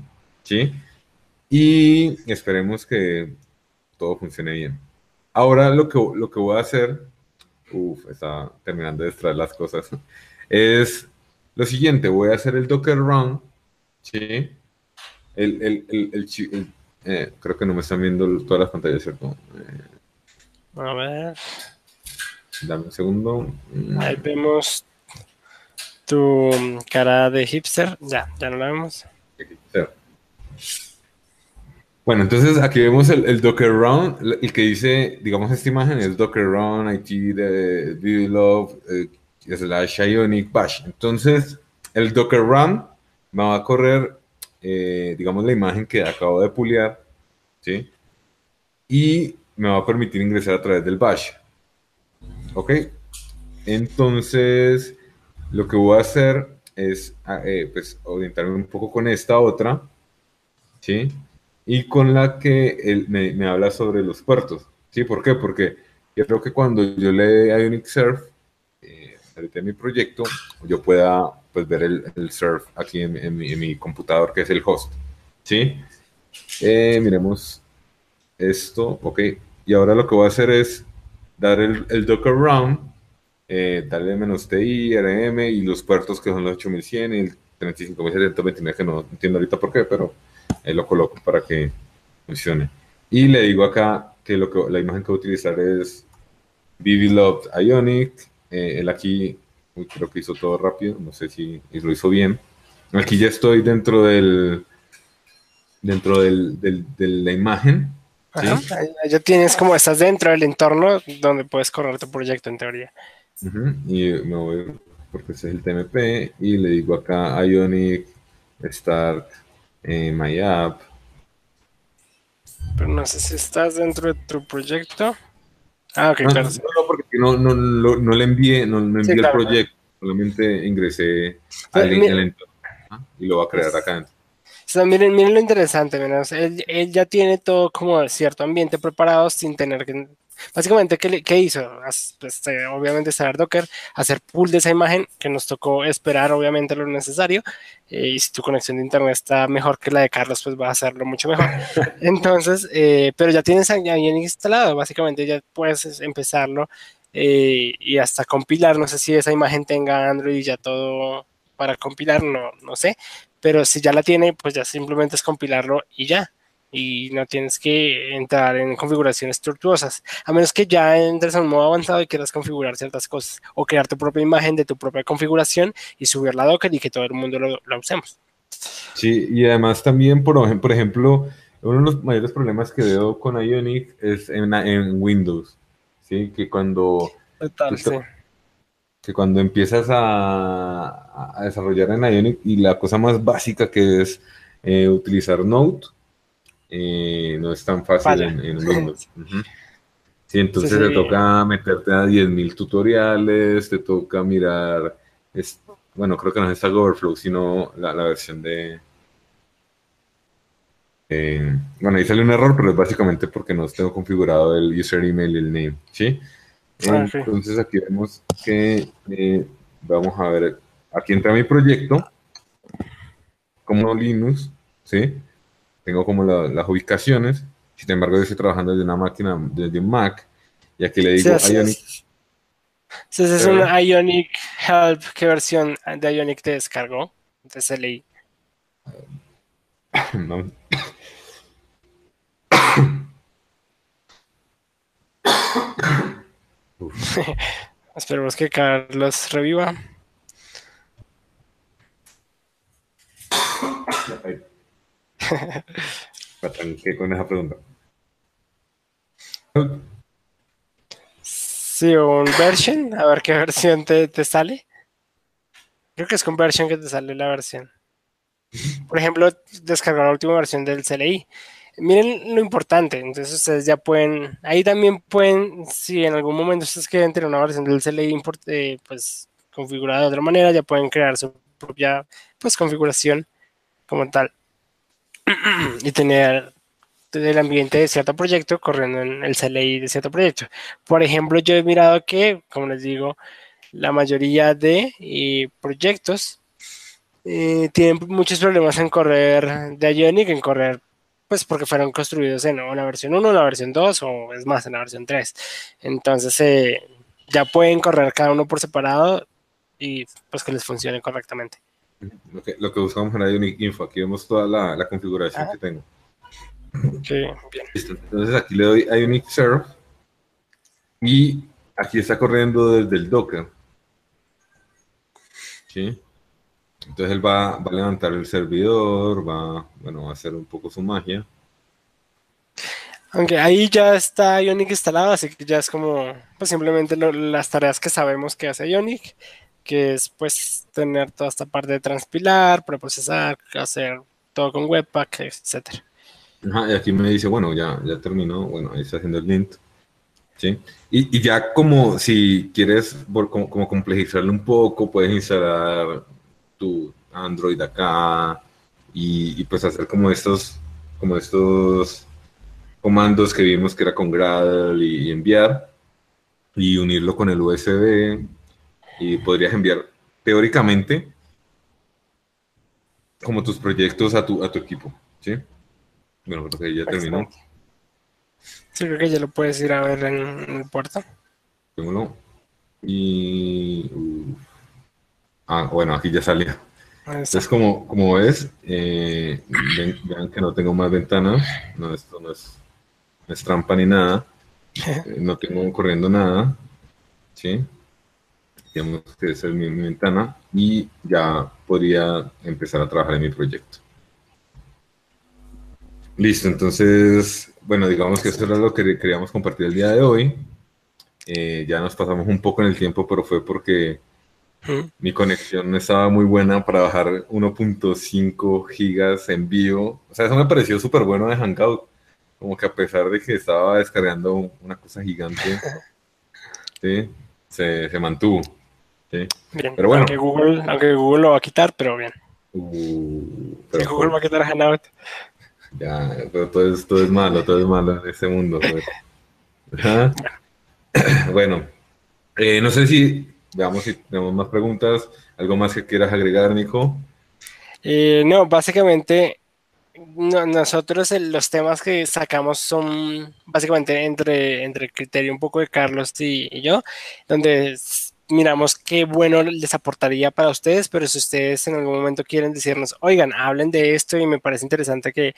Speaker 1: ¿sí? Y esperemos que todo funcione bien. Ahora lo que, lo que voy a hacer, uff, está terminando de extraer las cosas, es lo siguiente, voy a hacer el Docker Run, ¿sí? El, el, el, eh, creo que no me están viendo todas las pantallas, ¿cierto?
Speaker 2: Eh, a ver.
Speaker 1: Dame un segundo.
Speaker 2: Ahí vemos tu cara de hipster. Ya, ya no la vemos.
Speaker 1: Bueno, entonces aquí vemos el, Docker Run, el que dice, digamos, esta imagen es Docker Run, IT de Love, eh, slash Bash. Entonces, el Docker Run me va a correr, eh, digamos, la imagen que acabo de puliar, ¿sí? Y me va a permitir ingresar a través del Bash. ¿Ok? Entonces, lo que voy a hacer es, ah, eh, pues, orientarme un poco con esta otra, ¿sí? Y con la que él me, habla sobre los puertos, ¿sí? ¿Por qué? Porque creo que cuando yo le Ionic Surf, de mi proyecto, yo pueda pues, ver el, el surf aquí en, mi, computador, que es el host. ¿Sí? Eh, miremos esto, ok. Y ahora lo que voy a hacer es dar el, el Docker Round, eh, darle menos TI, RM y los puertos que son los 8100 y el 35729, que no entiendo ahorita por qué, pero lo coloco para que funcione. Y le digo acá que, lo que la imagen que voy a utilizar es Loved Ionic eh, él aquí creo que hizo todo rápido, no sé si lo hizo bien. Aquí ya estoy dentro del dentro del, de la imagen.
Speaker 2: Ya tienes como estás dentro del entorno donde puedes correr tu proyecto en teoría.
Speaker 1: Y me voy porque ese es el TMP y le digo acá Ionic Start eh, My App.
Speaker 2: Pero no sé si estás dentro de tu proyecto. Ah, ok, claro.
Speaker 1: No, porque no, no, no, le envié, no, envié el proyecto, solamente ingresé al, entorno y lo va a crear acá dentro.
Speaker 2: miren, miren lo interesante, menos él, él, ya tiene todo como cierto ambiente preparado sin tener que Básicamente, ¿qué, qué hizo? Eh, obviamente, saber Docker, hacer pull de esa imagen, que nos tocó esperar, obviamente, lo necesario. Eh, y si tu conexión de internet está mejor que la de Carlos, pues va a hacerlo mucho mejor. Entonces, eh, pero ya tienes ahí instalado, básicamente ya puedes empezarlo y hasta compilar. No sé si esa imagen tenga Android y ya todo para compilar, no, no sé. Pero si ya la tiene, pues ya simplemente es compilarlo y ya y no tienes que entrar en configuraciones tortuosas, a menos que ya entres a un modo avanzado y quieras configurar ciertas cosas o crear tu propia imagen de tu propia configuración y subirla a Docker y que todo el mundo lo, usemos.
Speaker 1: Sí, y además también, por, por ejemplo, uno de los mayores problemas que veo con Ionic es en, en Windows, ¿sí? Que cuando... Que cuando empiezas a, a, desarrollar en Ionic y la cosa más básica que es eh, utilizar Node, eh, no es tan fácil en, en, Windows. Sí, entonces te toca meterte a 10.000 tutoriales, te toca mirar, es, bueno, creo que no es esta Overflow, sino la, versión de... bueno, ahí sale un error, pero es básicamente porque no tengo configurado el user email y el name, ¿sí? Ah, entonces aquí vemos que eh, vamos a ver, aquí entra mi proyecto, como Linux, ¿sí? Tengo como las ubicaciones, sin embargo yo estoy trabajando desde una máquina, desde un Mac, y aquí le digo Ionic.
Speaker 2: Si es un Ionic Help, ¿qué versión de Ionic te descargó? Entonces leí. No. Esperemos que Carlos reviva.
Speaker 1: ¿Qué con esa pregunta?
Speaker 2: Sí, un version, a ver qué versión te, te sale. Creo que es con version que te sale la versión. Por ejemplo, descargar la última versión del CLI. Miren lo importante, entonces ustedes ya pueden, ahí también pueden, si en algún momento ustedes quieren tener una versión del CLI eh, pues configurada de otra manera, ya pueden crear su propia pues configuración como tal y tener el ambiente de cierto proyecto corriendo en el CLI de cierto proyecto. Por ejemplo, yo he mirado que, como les digo, la mayoría de eh, proyectos eh, tienen muchos problemas en correr de Ionic, en correr, pues porque fueron construidos en la versión 1, la versión 2 o es más, en la versión 3. Entonces eh, ya pueden correr cada uno por separado y pues que les funcione correctamente.
Speaker 1: Lo que, lo que buscamos en Ionic Info, aquí vemos toda la, configuración que tengo.
Speaker 2: Sí, bien.
Speaker 1: Entonces aquí le doy Ionic Serve y aquí está corriendo desde el Docker. ¿Sí? Entonces él va, a levantar el servidor, va, bueno, a hacer un poco su magia.
Speaker 2: Aunque ahí ya está Ionic instalado, así que ya es como pues simplemente las tareas que sabemos que hace Ionic, que es pues tener toda esta parte de transpilar, preprocesar, hacer todo con Webpack.
Speaker 1: Ajá, y aquí me dice, bueno, ya, ya terminó, bueno, ahí está haciendo el lint. ¿sí? Y, ya como si quieres como, como complejizarlo un poco, puedes instalar tu Android acá y, pues hacer como estos, como estos comandos que vimos que era con Gradle y, enviar y unirlo con el USB y podrías enviar teóricamente como tus proyectos a tu, a tu equipo, ¿sí? Bueno, creo que ya terminó.
Speaker 2: Sí, creo que ya lo puedes ir a ver en, el puerto.
Speaker 1: Y... Ah, bueno, aquí ya salió. Es como, como ves, eh, vean que no tengo más ventanas. No, esto no es, trampa ni nada. Eh, no tengo corriendo nada. ¿Sí? Digamos que esa es mi, ventana. Y ya podría empezar a trabajar en mi proyecto. Listo, entonces, bueno, digamos que eso era lo que queríamos compartir el día de hoy. Eh, ya nos pasamos un poco en el tiempo, pero fue porque mi conexión no estaba muy buena para bajar 1.5 gigas en vivo. O sea, eso me pareció súper bueno de Hangout. Como que a pesar de que estaba descargando una cosa gigante, se, mantuvo.
Speaker 2: Pero bueno. Aunque Google, aunque Google lo va a quitar, pero bien. Uh, Google va a quitar Hangout.
Speaker 1: Ya, pero todo es, todo es malo, todo es malo en este mundo. Pues. bueno, eh, no sé si Veamos si tenemos más preguntas. ¿Algo más que quieras agregar, Nico?
Speaker 2: Eh, no, básicamente nosotros los temas que sacamos son básicamente entre, entre el criterio un poco de Carlos y yo, donde miramos qué bueno les aportaría para ustedes, pero si ustedes en algún momento quieren decirnos, oigan, hablen de esto y me parece interesante que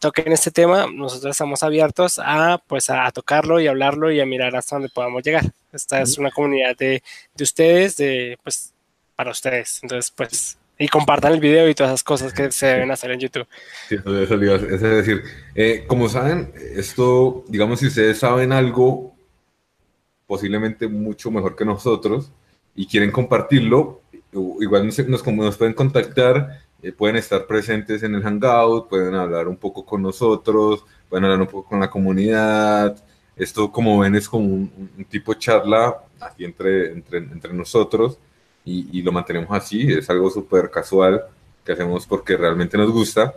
Speaker 2: toquen este tema, nosotros estamos abiertos a pues a, tocarlo y hablarlo y a mirar hasta dónde podamos llegar. Esta es una comunidad de, de ustedes, de pues para ustedes. Entonces, pues y compartan el video y todas esas cosas que se deben hacer en YouTube.
Speaker 1: Sí, eso, es decir, eh, como saben, esto, digamos, si ustedes saben algo posiblemente mucho mejor que nosotros y quieren compartirlo, igual nos, pueden contactar, eh, pueden estar presentes en el Hangout, pueden hablar un poco con nosotros, pueden hablar un poco con la comunidad. Esto, como ven, es como un, tipo de charla aquí entre, entre, entre nosotros y, y, lo mantenemos así. Es algo súper casual que hacemos porque realmente nos gusta.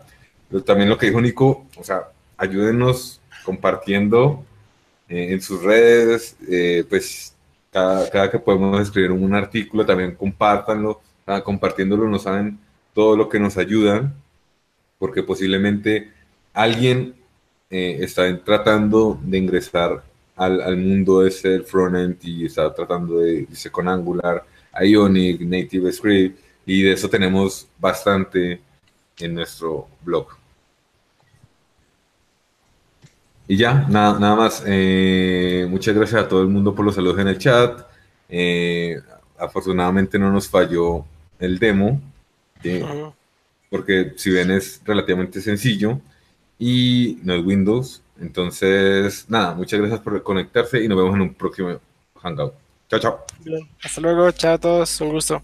Speaker 1: Pero también lo que dijo Nico, o sea, ayúdenos compartiendo eh, en sus redes, eh, pues cada, que podemos escribir un artículo también compártanlo, compartiéndolo nos saben todo lo que nos ayudan, porque posiblemente alguien eh, está tratando de ingresar al, al mundo ese del frontend y está tratando de irse con Angular, Ionic, Native Script, y de eso tenemos bastante en nuestro blog. Y ya, nada, nada más. Eh, muchas gracias a todo el mundo por los saludos en el chat. Eh, afortunadamente no nos falló el demo, porque si ven es relativamente sencillo y no es Windows. Entonces, nada, muchas gracias por conectarse y nos vemos en un próximo Hangout. Chao, chao.
Speaker 2: Hasta luego, chao a todos, un gusto.